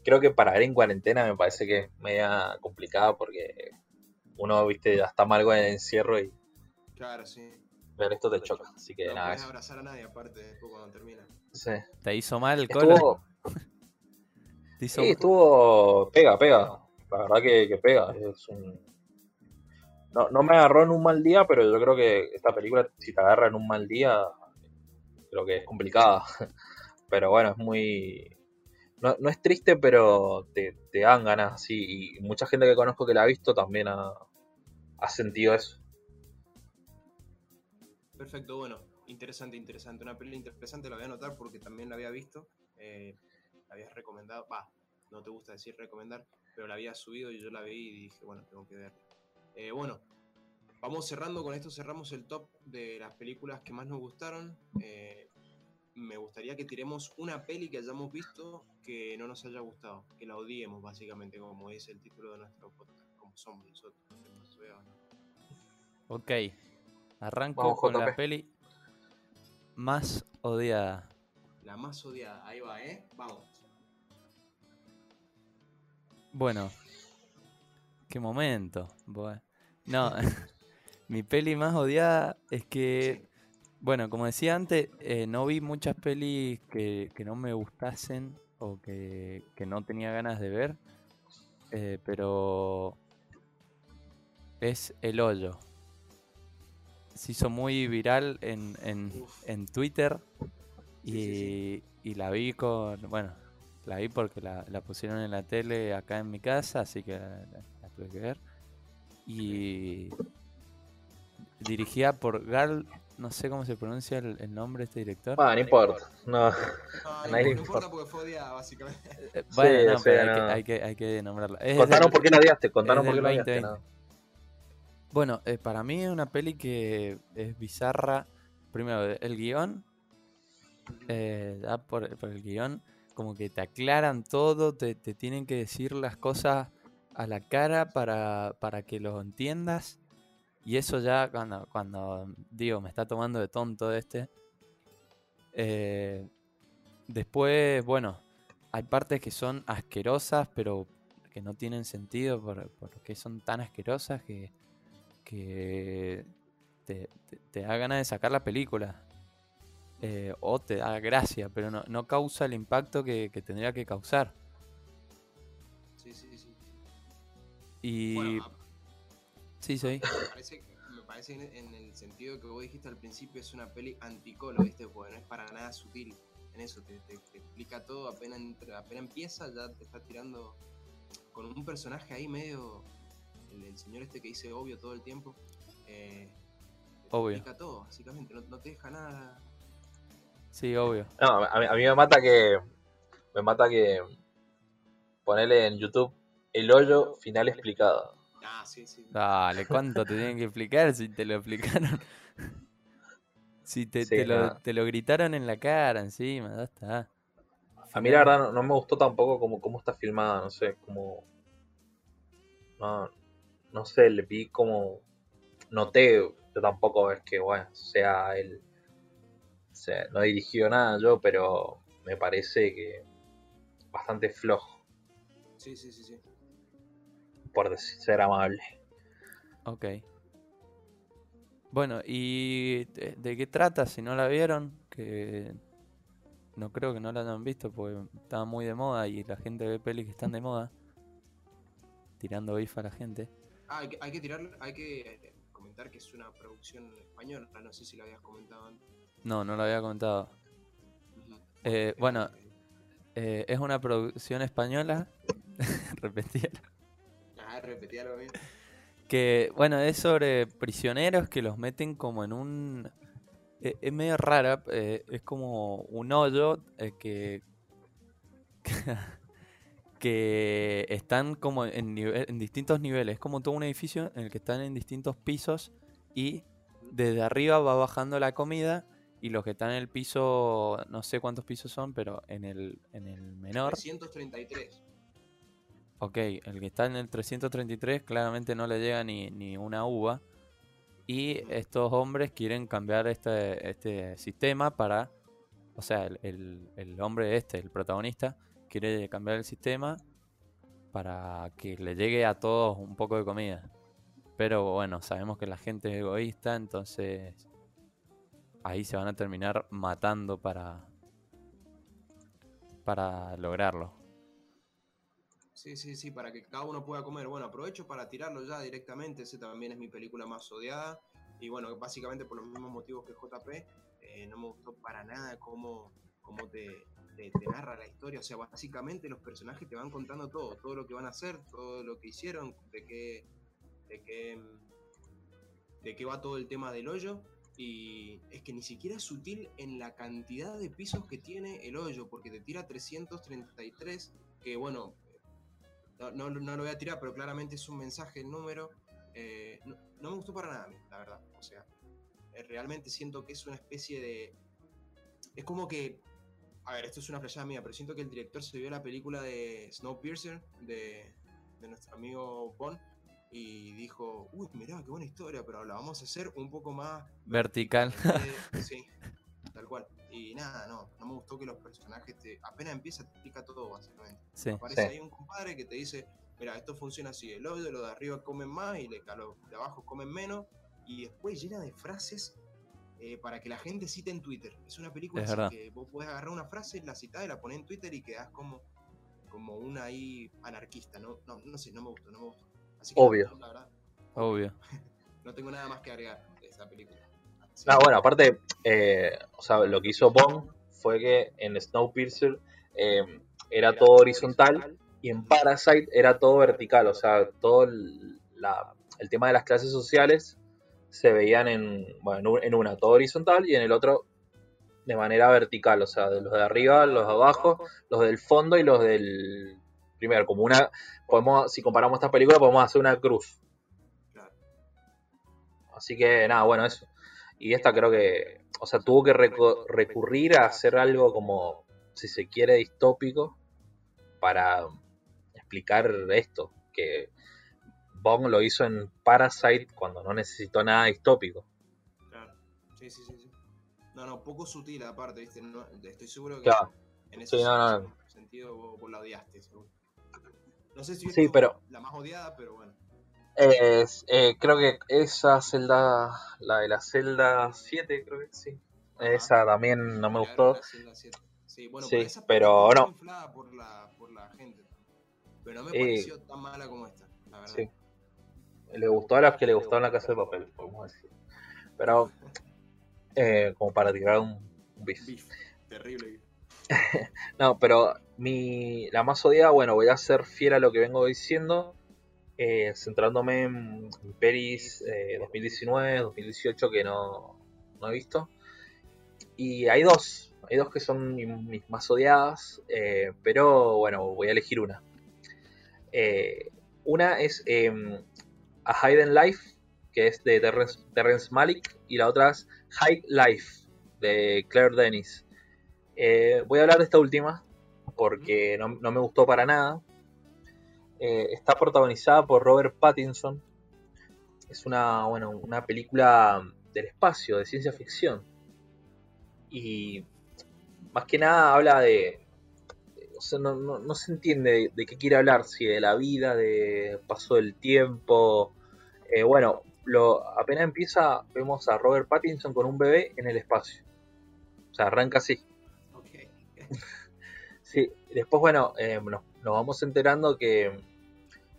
Speaker 1: creo que para ver en cuarentena me parece que es media complicada porque uno viste ya está mal con el encierro y
Speaker 2: Claro, sí.
Speaker 1: Ver esto te choca así que
Speaker 2: no
Speaker 1: nada
Speaker 2: puedes
Speaker 1: eso
Speaker 2: abrazar a nadie aparte después cuando termina.
Speaker 1: sí.
Speaker 3: ¿Te hizo mal el?
Speaker 1: Estuvo,
Speaker 3: ¿Te hizo
Speaker 1: Sí, estuvo. Pega, pega. La verdad que, que pega. Es un... no, no me agarró en un mal día, pero yo creo que esta película, si te agarra en un mal día, creo que es complicada. Pero bueno, es muy. No, no es triste, pero te, te dan ganas, sí. Y mucha gente que conozco que la ha visto también ha, ha sentido eso.
Speaker 2: Perfecto, bueno, interesante, interesante. Una película interesante, la voy a anotar porque también la había visto. Eh, la habías recomendado, va, no te gusta decir recomendar, pero la había subido y yo la vi y dije, bueno, tengo que verla. Eh, bueno, vamos cerrando, con esto cerramos el top de las películas que más nos gustaron. Eh, me gustaría que tiremos una peli que hayamos visto que no nos haya gustado, que la odiemos básicamente, como dice el título de nuestro podcast, como somos nosotros.
Speaker 3: Ok. Arranco
Speaker 1: Vamos,
Speaker 3: con la peli más odiada.
Speaker 2: La más odiada, ahí va, ¿eh? Vamos.
Speaker 3: Bueno. Qué momento. Bue- No, mi peli más odiada es que, bueno, como decía antes, eh, no vi muchas pelis que, que no me gustasen o que, que no tenía ganas de ver. eh, pero es El Hoyo. Se hizo muy viral en, en, en Twitter y,
Speaker 2: Sí, sí,
Speaker 3: y la vi con. Bueno, la vi porque la, la pusieron en la tele acá en mi casa, así que la, la- tuve que ver. Y. Dirigida por Gal. No sé cómo se pronuncia el, el nombre de este director.
Speaker 1: Ah, no importa. No.
Speaker 2: No, no, importa
Speaker 1: importa.
Speaker 2: porque fue odiada, básicamente.
Speaker 3: Eh, bueno, no,
Speaker 1: sí,
Speaker 3: pero hay, que, hay, que, hay que nombrarla. Es
Speaker 1: Contanos
Speaker 3: del-
Speaker 1: por qué la odiaste. Contanos por qué la odiaste.
Speaker 3: 2020.
Speaker 1: nada.
Speaker 3: Bueno, eh, para mí es una peli que es bizarra. Primero, el guion, eh, ya por, por el guion, como que te aclaran todo, te, te tienen que decir las cosas a la cara para, para que lo entiendas. Y eso ya cuando, cuando digo, me está tomando de tonto este. eh, después, bueno, hay partes que son asquerosas, pero que no tienen sentido por, porque son tan asquerosas que, que te, te- te da ganas de sacar la película. Eh, o te da gracia, pero no, no causa el impacto que, que tendría que causar.
Speaker 2: Sí, sí, sí.
Speaker 3: Y
Speaker 2: Bueno, a-
Speaker 3: sí, sí.
Speaker 2: me parece, me parece en, en el sentido que vos dijiste al principio, es una peli anticolo, ¿viste? Porque no es para nada sutil en eso, te, te- te explica todo, apenas, apenas empieza, ya te está tirando con un personaje ahí medio, el, el señor este que dice obvio todo el tiempo, eh,
Speaker 3: Obvio.
Speaker 2: explica todo, básicamente, no, no te deja nada.
Speaker 3: Sí, obvio.
Speaker 1: No, a mí, a mí me mata que. Me mata que. Ponele en YouTube el hoyo final explicado.
Speaker 2: Ah, sí, sí.
Speaker 3: Dale, ¿cuánto te tienen que explicar si te lo explicaron? si te,
Speaker 1: Sí,
Speaker 3: te lo, te lo gritaron en la cara encima, ya está.
Speaker 1: A mí la verdad no, no me gustó tampoco cómo, cómo está filmada, no sé, como... No, no sé, le vi como... Noté, yo tampoco es que, bueno, sea él... O sea, no he dirigido nada yo, pero me parece que bastante flojo,
Speaker 2: Sí, sí, sí, sí.
Speaker 1: por decir, ser amable.
Speaker 3: Ok. Bueno, ¿y de, de qué trata? Si no la vieron, que no creo que no la hayan visto porque estaba muy de moda y la gente ve pelis que están de moda. Tirando bifa a la gente.
Speaker 2: Ah, hay que, hay que tirar, hay que eh, comentar que es una producción española, no sé si lo habías comentado antes.
Speaker 3: No, no lo había comentado. Eh, bueno, eh, es una producción española. Repetía.
Speaker 2: Ah, repetía lo mismo.
Speaker 3: Que, bueno, es sobre prisioneros que los meten como en un... Es medio rara, eh, es como un hoyo eh, que... que están como en, nive- en distintos niveles. Es como todo un edificio en el que están en distintos pisos y desde arriba va bajando la comida y los que están en el piso, no sé cuántos pisos son, pero en el, en el menor...
Speaker 2: 333.
Speaker 3: Ok, el que está en el 333 claramente no le llega ni, ni una uva. Y estos hombres quieren cambiar este, este sistema para... O sea, el, el- el hombre este, el protagonista, quiere cambiar el sistema para que le llegue a todos un poco de comida. Pero bueno, sabemos que la gente es egoísta, entonces ahí se van a terminar matando para, para lograrlo.
Speaker 2: Sí, sí, sí, para que cada uno pueda comer. Bueno, aprovecho para tirarlo ya directamente. Ese también es mi película más odiada. Y bueno, básicamente por los mismos motivos que JP, eh, no me gustó para nada cómo, cómo te, te- narra la historia. O sea, básicamente los personajes te van contando todo, todo lo que van a hacer, todo lo que hicieron, de qué, de de qué va todo el tema del hoyo. Y es que ni siquiera es sutil en la cantidad de pisos que tiene el hoyo, porque te tira 333, que bueno, no, no, no lo voy a tirar, pero claramente es un mensaje el número. Eh, no, no me gustó para nada a mí, la verdad. O sea, eh, realmente siento que es una especie de. Es como que. A ver, esto es una flashada mía, pero siento que el director se vio la película de Snowpiercer, de, de nuestro amigo Bond, y dijo: Uy, mirá, qué buena historia, pero la vamos a hacer un poco más.
Speaker 3: Vertical.
Speaker 2: Eh, sí, tal cual. Y nada, no, no me gustó que los personajes te, apenas empieza te explica todo básicamente.
Speaker 3: Sí.
Speaker 2: Aparece
Speaker 1: Sí.
Speaker 2: ahí un compadre que te dice, mira, esto funciona así, el hoyo, los de arriba comen más y los de abajo comen menos, y después llena de frases eh, para que la gente cite en Twitter. Es una película
Speaker 3: Es
Speaker 2: así que vos podés agarrar una frase, la citás y la ponés en Twitter y quedás como, como una ahí anarquista, ¿no? No, no sé, no me gustó, no me gustó. Así que
Speaker 1: Obvio.
Speaker 2: la verdad,
Speaker 3: Obvio.
Speaker 2: No tengo nada más que agregar de esa película. Sí.
Speaker 1: No, bueno, aparte, eh, o sea, lo que hizo Bond fue que en Snowpiercer eh, era todo horizontal y en Parasite era todo vertical, o sea, todo el, la- el tema de las clases sociales se veían en, bueno, en un- en una todo horizontal y en el otro de manera vertical, o sea, de los de arriba, los de abajo, los del fondo y los del primero, como una, podemos, si comparamos estas películas, podemos hacer una cruz. Así que nada, bueno, eso. Y esta creo que, o sea, tuvo que recurrir a hacer algo como, si se quiere, distópico para explicar esto, que Bong lo hizo en Parasite cuando no necesitó nada distópico.
Speaker 2: Claro. Sí, sí, sí, sí. No, no, poco sutil aparte, ¿viste? No, estoy seguro que
Speaker 1: Claro.
Speaker 2: en ese
Speaker 1: Sí, no, no.
Speaker 2: sentido vos, vos la odiaste, seguro. No sé si
Speaker 1: Sí, pero-
Speaker 2: la más odiada, pero bueno.
Speaker 1: Es- eh, creo que esa celda, la de la celda 7, creo que sí.
Speaker 2: Ajá.
Speaker 1: Esa también no me gustó.
Speaker 2: la. Sí, bueno,
Speaker 1: Sí,
Speaker 2: pero esa
Speaker 1: pero no.
Speaker 2: inflada por la, por la gente. Pero no me
Speaker 1: Eh,
Speaker 2: pareció tan mala como esta, la verdad.
Speaker 1: Sí. Le gustó a los que le gustaron la casa de papel, podemos decir. Pero, eh, como para tirar un, un beef.
Speaker 2: Beef, terrible.
Speaker 1: No, pero mi, la más odiada, bueno, voy a ser fiel a lo que vengo diciendo, eh, centrándome en pelis eh, 2019, 2018 que no, no he visto. Y hay dos, hay dos que son mi- mis más odiadas, eh, pero bueno, voy a elegir una. Una es em, A Hidden Life, que es de Terrence, Terrence Malick, y la otra es High Life, de Claire Denis. Eh, voy a hablar de esta última porque no, no me gustó para nada. Eh, está protagonizada por Robert Pattinson. Es una, bueno, una película del espacio, de ciencia ficción. Y más que nada habla de... Sea, no, no- no se entiende de, de qué quiere hablar, si de la vida, de paso del tiempo. Eh, bueno, lo, apenas empieza, vemos a Robert Pattinson con un bebé en el espacio. O sea, arranca así. Sí, después, bueno, eh, nos, nos vamos enterando que,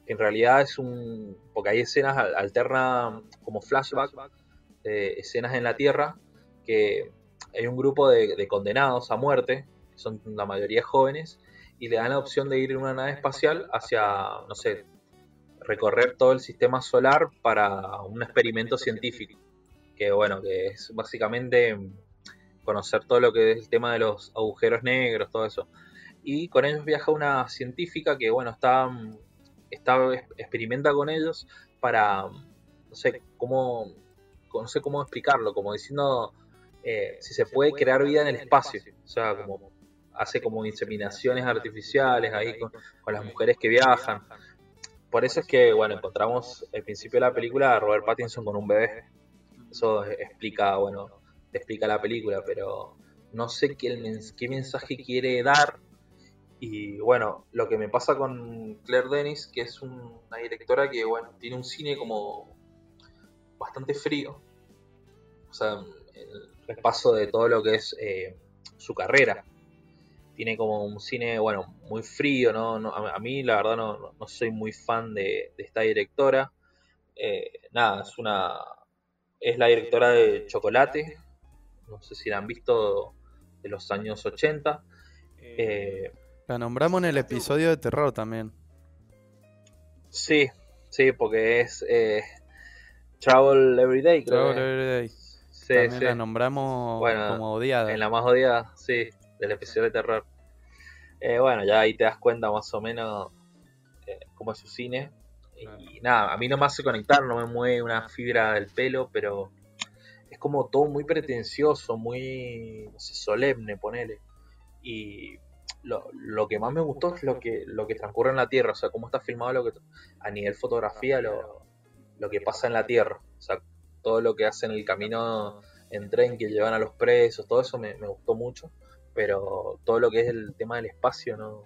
Speaker 1: que en realidad es un. Porque hay escenas al- alterna como flashback, eh, escenas en la Tierra, que hay un grupo de, de condenados a muerte, son la mayoría jóvenes, y le dan la opción de ir en una nave espacial hacia, no sé, recorrer todo el sistema solar para un experimento científico. Que bueno, que es básicamente conocer todo lo que es el tema de los agujeros negros, todo eso. Y con ellos viaja una científica que bueno está, está experimenta con ellos para no sé cómo no sé cómo explicarlo como diciendo eh, si se puede crear vida en el espacio. o sea como hace como inseminaciones artificiales ahí con, con las mujeres que viajan por eso es que bueno encontramos al principio de la película a Robert Pattinson con un bebé eso explica bueno explica la película pero no sé qué, el mens- qué mensaje quiere dar y bueno, lo que me pasa con Claire Denis, que es un- una directora que bueno, tiene un cine como bastante frío. O sea, el repaso de todo lo que es eh, su carrera. Tiene como un cine, bueno, muy frío, ¿no? No- a a mí la verdad no, no- soy muy fan de, de esta directora. Eh, nada, es una... Es la directora de Chocolate. No sé si la han visto de los años 80. Eh,
Speaker 3: La nombramos en el episodio de terror también.
Speaker 1: Sí, sí, porque es eh, Travel Everyday, creo.
Speaker 3: Travel
Speaker 1: que es.
Speaker 3: Everyday.
Speaker 1: Sí,
Speaker 3: también
Speaker 1: sí.
Speaker 3: la nombramos
Speaker 1: Bueno,
Speaker 3: como odiada.
Speaker 1: En la más odiada, sí, del episodio de terror. Eh, bueno, ya ahí te das cuenta más o menos eh, cómo es su cine. Y nada, a mí no me hace conectar, no me mueve una fibra del pelo, pero es como todo muy pretencioso, muy no sé, solemne, ponele. Y lo, lo que más me gustó es lo que, lo que transcurre en la Tierra, o sea, cómo está filmado lo que, a nivel fotografía, lo, lo que pasa en la Tierra. O sea, todo lo que hacen el camino en tren que llevan a los presos, todo eso me, me gustó mucho, pero todo lo que es el tema del espacio no,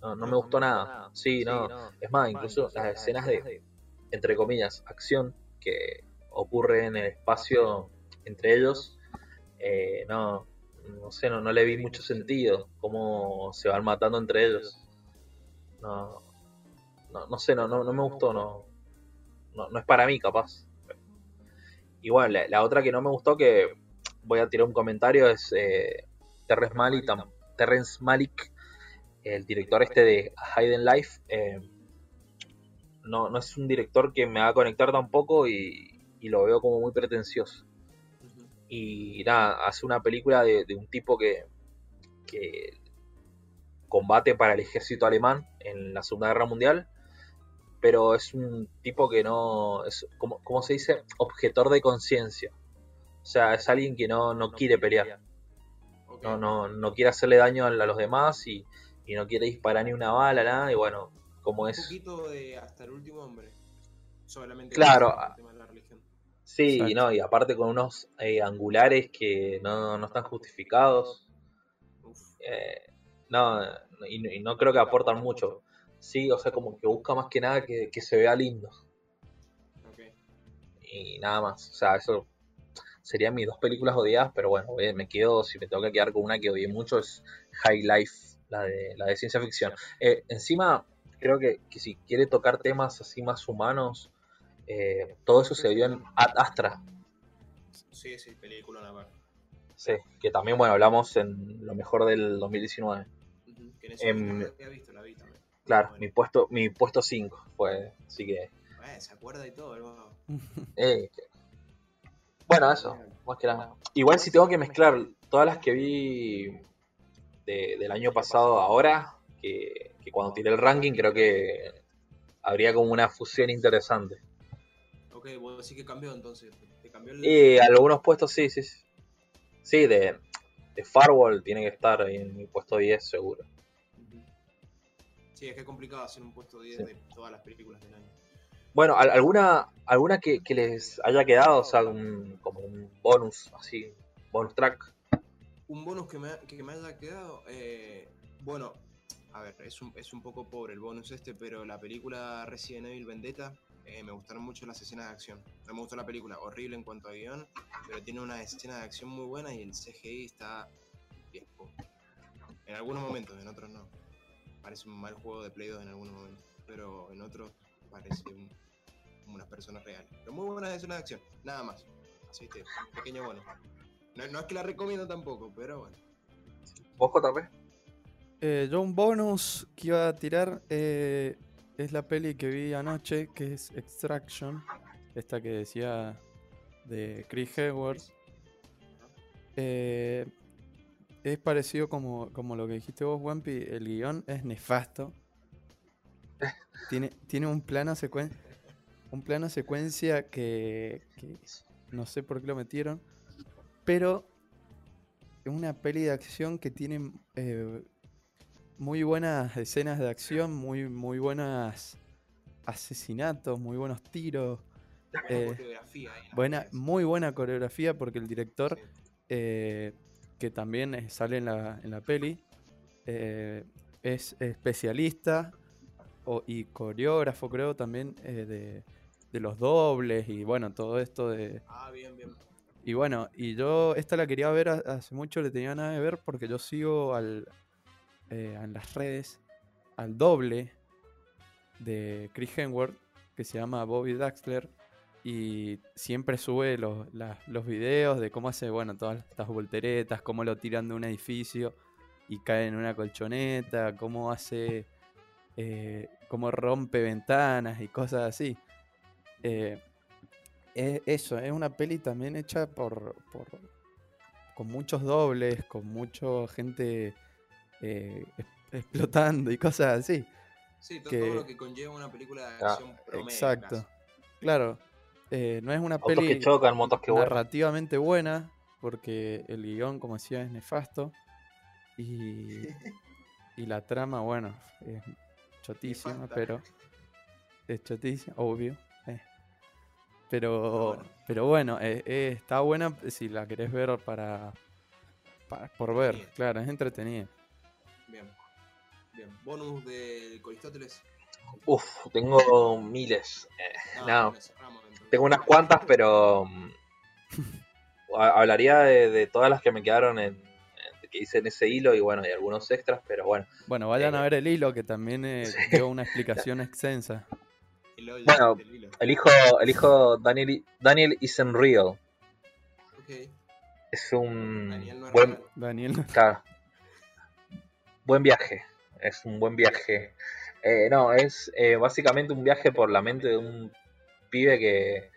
Speaker 1: no, no me gustó nada. Sí, no. Es más, incluso las escenas de, entre comillas, acción que ocurre en el espacio entre ellos, eh, no, no sé, no, no le vi mucho sentido, cómo se van matando entre ellos. No, no, no sé, no, no, no me gustó, no, no, no es para mí, capaz. Bueno, la, la otra que no me gustó, que voy a tirar un comentario, es eh, Terrence Malick, tam- Terrence Malick, el director este de Hidden Life. eh, no, no es un director que me va a conectar tampoco y, y lo veo como muy pretencioso. Y nada, hace una película de, de un tipo que, que combate para el ejército alemán en la Segunda Guerra Mundial, pero es un tipo que no, es como, como se dice, objetor de conciencia. O sea, es alguien que no, no quiere pelear, No, no, no quiere hacerle daño a los demás y, y no quiere disparar ni una bala, nada, y bueno, como
Speaker 2: Un
Speaker 1: es...
Speaker 2: poquito de hasta el último hombre. Solamente
Speaker 1: Claro.
Speaker 2: el tema de la religión.
Speaker 1: Sí,
Speaker 3: Exacto.
Speaker 1: no, y aparte con unos eh, angulares que no, no están justificados. Eh, no, y, y no creo que aportan mucho. Sí, o sea, como que busca más que nada que, que se vea lindo.
Speaker 2: Ok.
Speaker 1: Y nada más. O sea, eso serían mis dos películas odiadas, pero bueno, eh, me quedo, si me tengo que quedar con una que odié mucho, es High Life, la de, la de ciencia ficción. Eh, encima, creo que, que si quiere tocar temas así más humanos, eh, todo eso se vio en Ad Astra.
Speaker 2: Sí, sí, película una parte.
Speaker 1: Sí, que también, bueno, hablamos en lo mejor del 2019.
Speaker 2: Ujú. Que en
Speaker 1: Em,
Speaker 2: la visto, la vi también.
Speaker 1: Claro,
Speaker 2: Bueno.
Speaker 1: mi puesto mi puesto 5 fue, así que...
Speaker 2: Eh, se acuerda y todo, el
Speaker 1: eh, que- Bueno, eso, más que nada. Igual si tengo que mezclar todas las que vi de- del año pasado ahora, que, que cuando tiré el ranking creo que habría como una fusión interesante.
Speaker 2: Ok, vos sí que cambió entonces. Te cambió el.
Speaker 1: Y algunos puestos sí, sí. Sí, Sí, de, de Firewall tiene que estar ahí en mi puesto 10 seguro.
Speaker 2: Sí, es que es complicado hacer un puesto 10
Speaker 1: Sí.
Speaker 2: de todas las películas del año.
Speaker 1: Bueno, ¿al- ¿alguna, alguna que, les haya quedado? O sea, un- como un bonus, así, bonus track.
Speaker 2: Un bonus que me, que me haya quedado. eh, bueno, a ver, es un, es un poco pobre el bonus este, pero la película Resident Evil Vendetta eh, me gustaron mucho las escenas de acción. No me gustó la película, horrible en cuanto a guion, pero tiene una escena de acción muy buena y el CGI está bien. En algunos momentos, en otros no. Parece un mal juego de Play 2 en algunos momentos, pero en otros parece un- como unas personas reales. Pero muy buenas escenas de acción, nada más. Así que, pequeño bono. No, no es que la recomiendo tampoco, pero bueno.
Speaker 1: ¿Vos, JP?
Speaker 3: Eh, yo un bonus que iba a tirar eh, es la peli que vi anoche, que es Extraction, esta que decía de Chris Hemsworth. Eh, es parecido como, como lo que dijiste vos, Wampi, el guion es nefasto. Tiene, tiene un plano secuen un plano secuencia que, que no sé por qué lo metieron, pero es una peli de acción que tiene eh, muy buenas escenas de acción, muy, muy buenas asesinatos, muy buenos tiros, eh,
Speaker 2: coreografía las
Speaker 3: buena, muy buena coreografía porque el director, eh, que también eh, sale en la, en la peli, eh, es especialista o- y coreógrafo creo también eh, de, de los dobles y bueno, todo esto de,
Speaker 2: Ah, bien, bien.
Speaker 3: y bueno, y yo esta la quería ver ha- hace mucho, le tenía nada de ver porque yo sigo al, eh, en las redes al doble de Chris Hemsworth que se llama Bobby Daxler y siempre sube los, la- los videos de cómo hace, bueno, todas estas volteretas, cómo lo tiran de un edificio y cae en una colchoneta, cómo hace, eh, cómo rompe ventanas y cosas así. Eh, es eso, es una peli también hecha por, por con muchos dobles, con mucha gente eh, es- explotando y cosas así.
Speaker 2: Sí, to-
Speaker 3: que-
Speaker 2: todo lo que conlleva una película de
Speaker 1: Ah,
Speaker 2: acción promedio.
Speaker 3: Exacto.
Speaker 2: casi.
Speaker 3: Claro, eh, no es una
Speaker 1: Autos
Speaker 3: peli
Speaker 1: que chocan, motos que vuelan.
Speaker 3: narrativamente buena, porque el guion, como decía, es nefasto. Y, y la trama, bueno, es chotísima, pero. Es chotísima, obvio. Pero,
Speaker 2: bueno.
Speaker 3: pero bueno, eh, eh, está buena si la querés ver para, para- por ver, claro, es entretenida.
Speaker 2: Bien. Bien. Bonus del Aristóteles.
Speaker 1: Uf, tengo miles. Eh,
Speaker 2: Ah,
Speaker 1: no. Tengo unas cuantas, pero mm, ha- hablaría de, de todas las que me quedaron en, en- que hice en ese hilo y bueno, y algunos extras, pero bueno.
Speaker 3: Bueno, vayan a ver el hilo que también eh,
Speaker 1: sí.
Speaker 3: dio una explicación extensa.
Speaker 2: El hoyo
Speaker 1: Bueno,
Speaker 2: del hilo.
Speaker 1: El hijo, el hijo Daniel, Daniel isn't real.
Speaker 2: Ok.
Speaker 1: Es un
Speaker 2: Daniel no
Speaker 1: buen.
Speaker 3: Daniel.
Speaker 1: claro, buen viaje. Es un buen viaje. Eh, no, es eh, básicamente un viaje por la mente de un pibe que,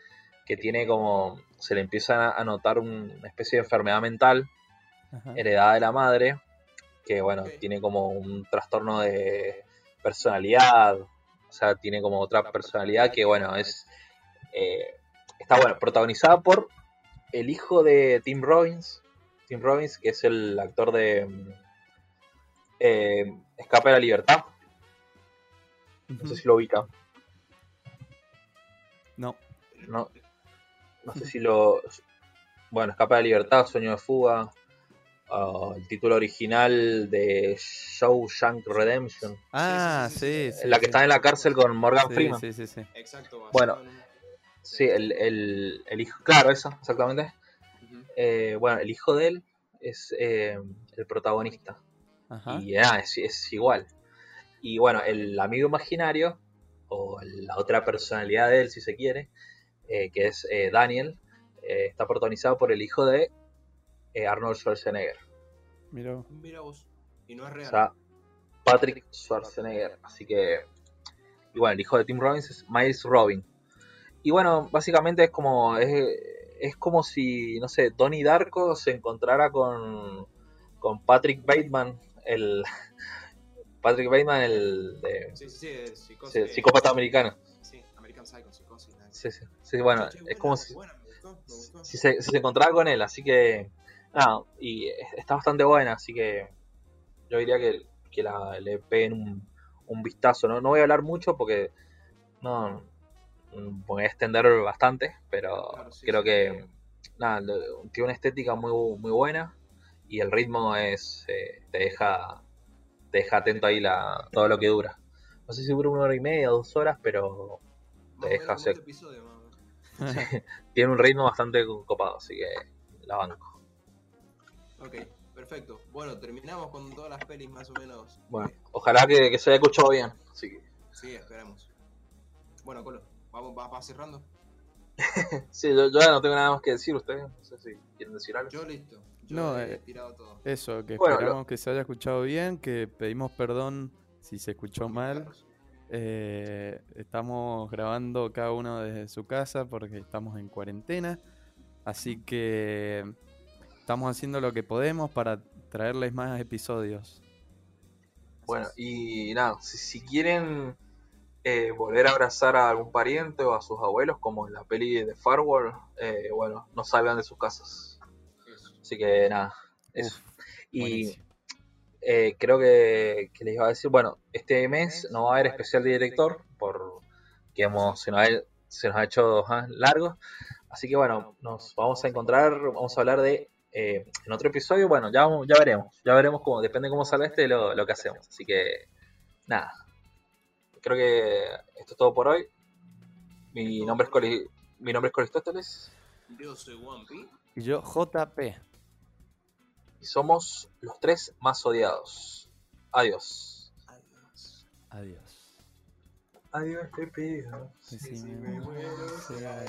Speaker 1: que tiene como. Se le empieza a notar un- una especie de enfermedad mental
Speaker 3: Ajá.
Speaker 1: heredada de la madre, que bueno, tiene como un trastorno de personalidad, o sea, tiene como otra personalidad que bueno, es eh, está bueno, protagonizada por el hijo de Tim Robbins, Tim Robbins, que es el actor de mm, eh, Escape a la Libertad, no sé si lo ubica,
Speaker 3: No.
Speaker 1: no, no sé si lo, bueno, Escape a la Libertad, Sueño de Fuga, ah, el título original de Shawshank Redemption.
Speaker 3: Ah,
Speaker 2: sí,
Speaker 3: sí,
Speaker 2: sí,
Speaker 3: sí.
Speaker 1: la que
Speaker 3: sí.
Speaker 1: está en la cárcel con Morgan
Speaker 3: Sí,
Speaker 1: Freeman.
Speaker 3: Sí, sí, sí.
Speaker 2: Exacto.
Speaker 1: Bueno. Sí, el, el, el hijo, claro, esa, exactamente. Eh, bueno, el hijo de él es eh, el protagonista.
Speaker 3: Ajá.
Speaker 1: Y nada, es, es igual. Y bueno, el amigo imaginario, o la otra personalidad de él, si se quiere, eh, que es eh, Daniel, eh, está protagonizado por el hijo de eh, Arnold Schwarzenegger.
Speaker 3: Mira.
Speaker 2: Mira vos. Y no es
Speaker 1: O
Speaker 2: real.
Speaker 1: sea, Patrick Schwarzenegger. Así que. Y bueno, el hijo de Tim Robbins es Miles Robin. Y bueno, básicamente es como. Es, es como si, no sé, Donnie Darko se encontrara con. con Patrick Bateman, el. Patrick Bateman, el. de-
Speaker 2: sí, sí, sí. el psicosis,
Speaker 1: sí,
Speaker 2: eh,
Speaker 1: psicópata americano.
Speaker 2: Sí, American Psycho, psicosis.
Speaker 1: Sí, sí, sí, bueno,
Speaker 2: Che,
Speaker 1: es
Speaker 2: buena,
Speaker 1: como si,
Speaker 2: buena, me gustó, me gustó.
Speaker 1: si se, si se encontraba con él, así que. Nada, y está bastante buena, así que. Yo diría que, que la, le peguen un, un vistazo. ¿no? no voy a hablar mucho porque. No. Voy a extender bastante, pero
Speaker 2: Claro, sí,
Speaker 1: creo
Speaker 2: sí.
Speaker 1: que. Nada, lo- tiene una estética muy, muy buena y el ritmo es. eh, te deja. Te deja atento ahí la, todo lo que dura. No sé si dura una hora y media, dos horas, pero
Speaker 2: o
Speaker 1: deja hacer-
Speaker 2: este episodio,
Speaker 1: tiene un ritmo bastante copado, así que la banco.
Speaker 2: Ok, perfecto. Bueno, terminamos con todas las pelis más o menos.
Speaker 1: Bueno,
Speaker 2: Eh,
Speaker 1: ojalá que, que se haya escuchado bien. Así que,
Speaker 2: sí, esperemos. Bueno, Colo, vamos, vas, vas cerrando.
Speaker 1: sí, yo, yo ya no tengo nada más que decir. Ustedes, no sé si quieren decir algo.
Speaker 2: Yo listo. Yo
Speaker 3: No,
Speaker 2: he
Speaker 3: eh,
Speaker 2: tirado todo.
Speaker 3: Eso, que
Speaker 1: Bueno,
Speaker 3: esperamos que se haya escuchado bien, que pedimos perdón si se escuchó mal. Eh, estamos grabando cada uno desde su casa porque estamos en cuarentena. Así que estamos haciendo lo que podemos para traerles más episodios.
Speaker 1: Bueno, y nada, si, si quieren eh, volver a abrazar a algún pariente o a sus abuelos, como en la peli de Farwell, eh, bueno, no salgan de sus casas. Así que nada, eso.
Speaker 3: Uf,
Speaker 1: y eh, creo que, que les iba a decir, bueno, este mes no va a haber especial de director, por que hemos, se, nos ha, se nos ha hecho ajá, largo. Así que bueno, nos vamos a encontrar, vamos a hablar de, eh, en otro episodio, bueno, ya, vamos- ya veremos, ya veremos cómo, depende de cómo salga este, lo, lo que hacemos. Así que, nada, creo que esto es todo por hoy. Mi nombre es, Coli- mi nombre es Colistóteles
Speaker 2: Yo soy One P.
Speaker 3: Y yo, JP.
Speaker 1: y somos los tres más odiados. Adiós.
Speaker 2: Adiós.
Speaker 3: Adiós.
Speaker 1: Adiós, te pido.
Speaker 3: Sí,
Speaker 2: Que
Speaker 3: sí,
Speaker 2: si
Speaker 3: me muero, será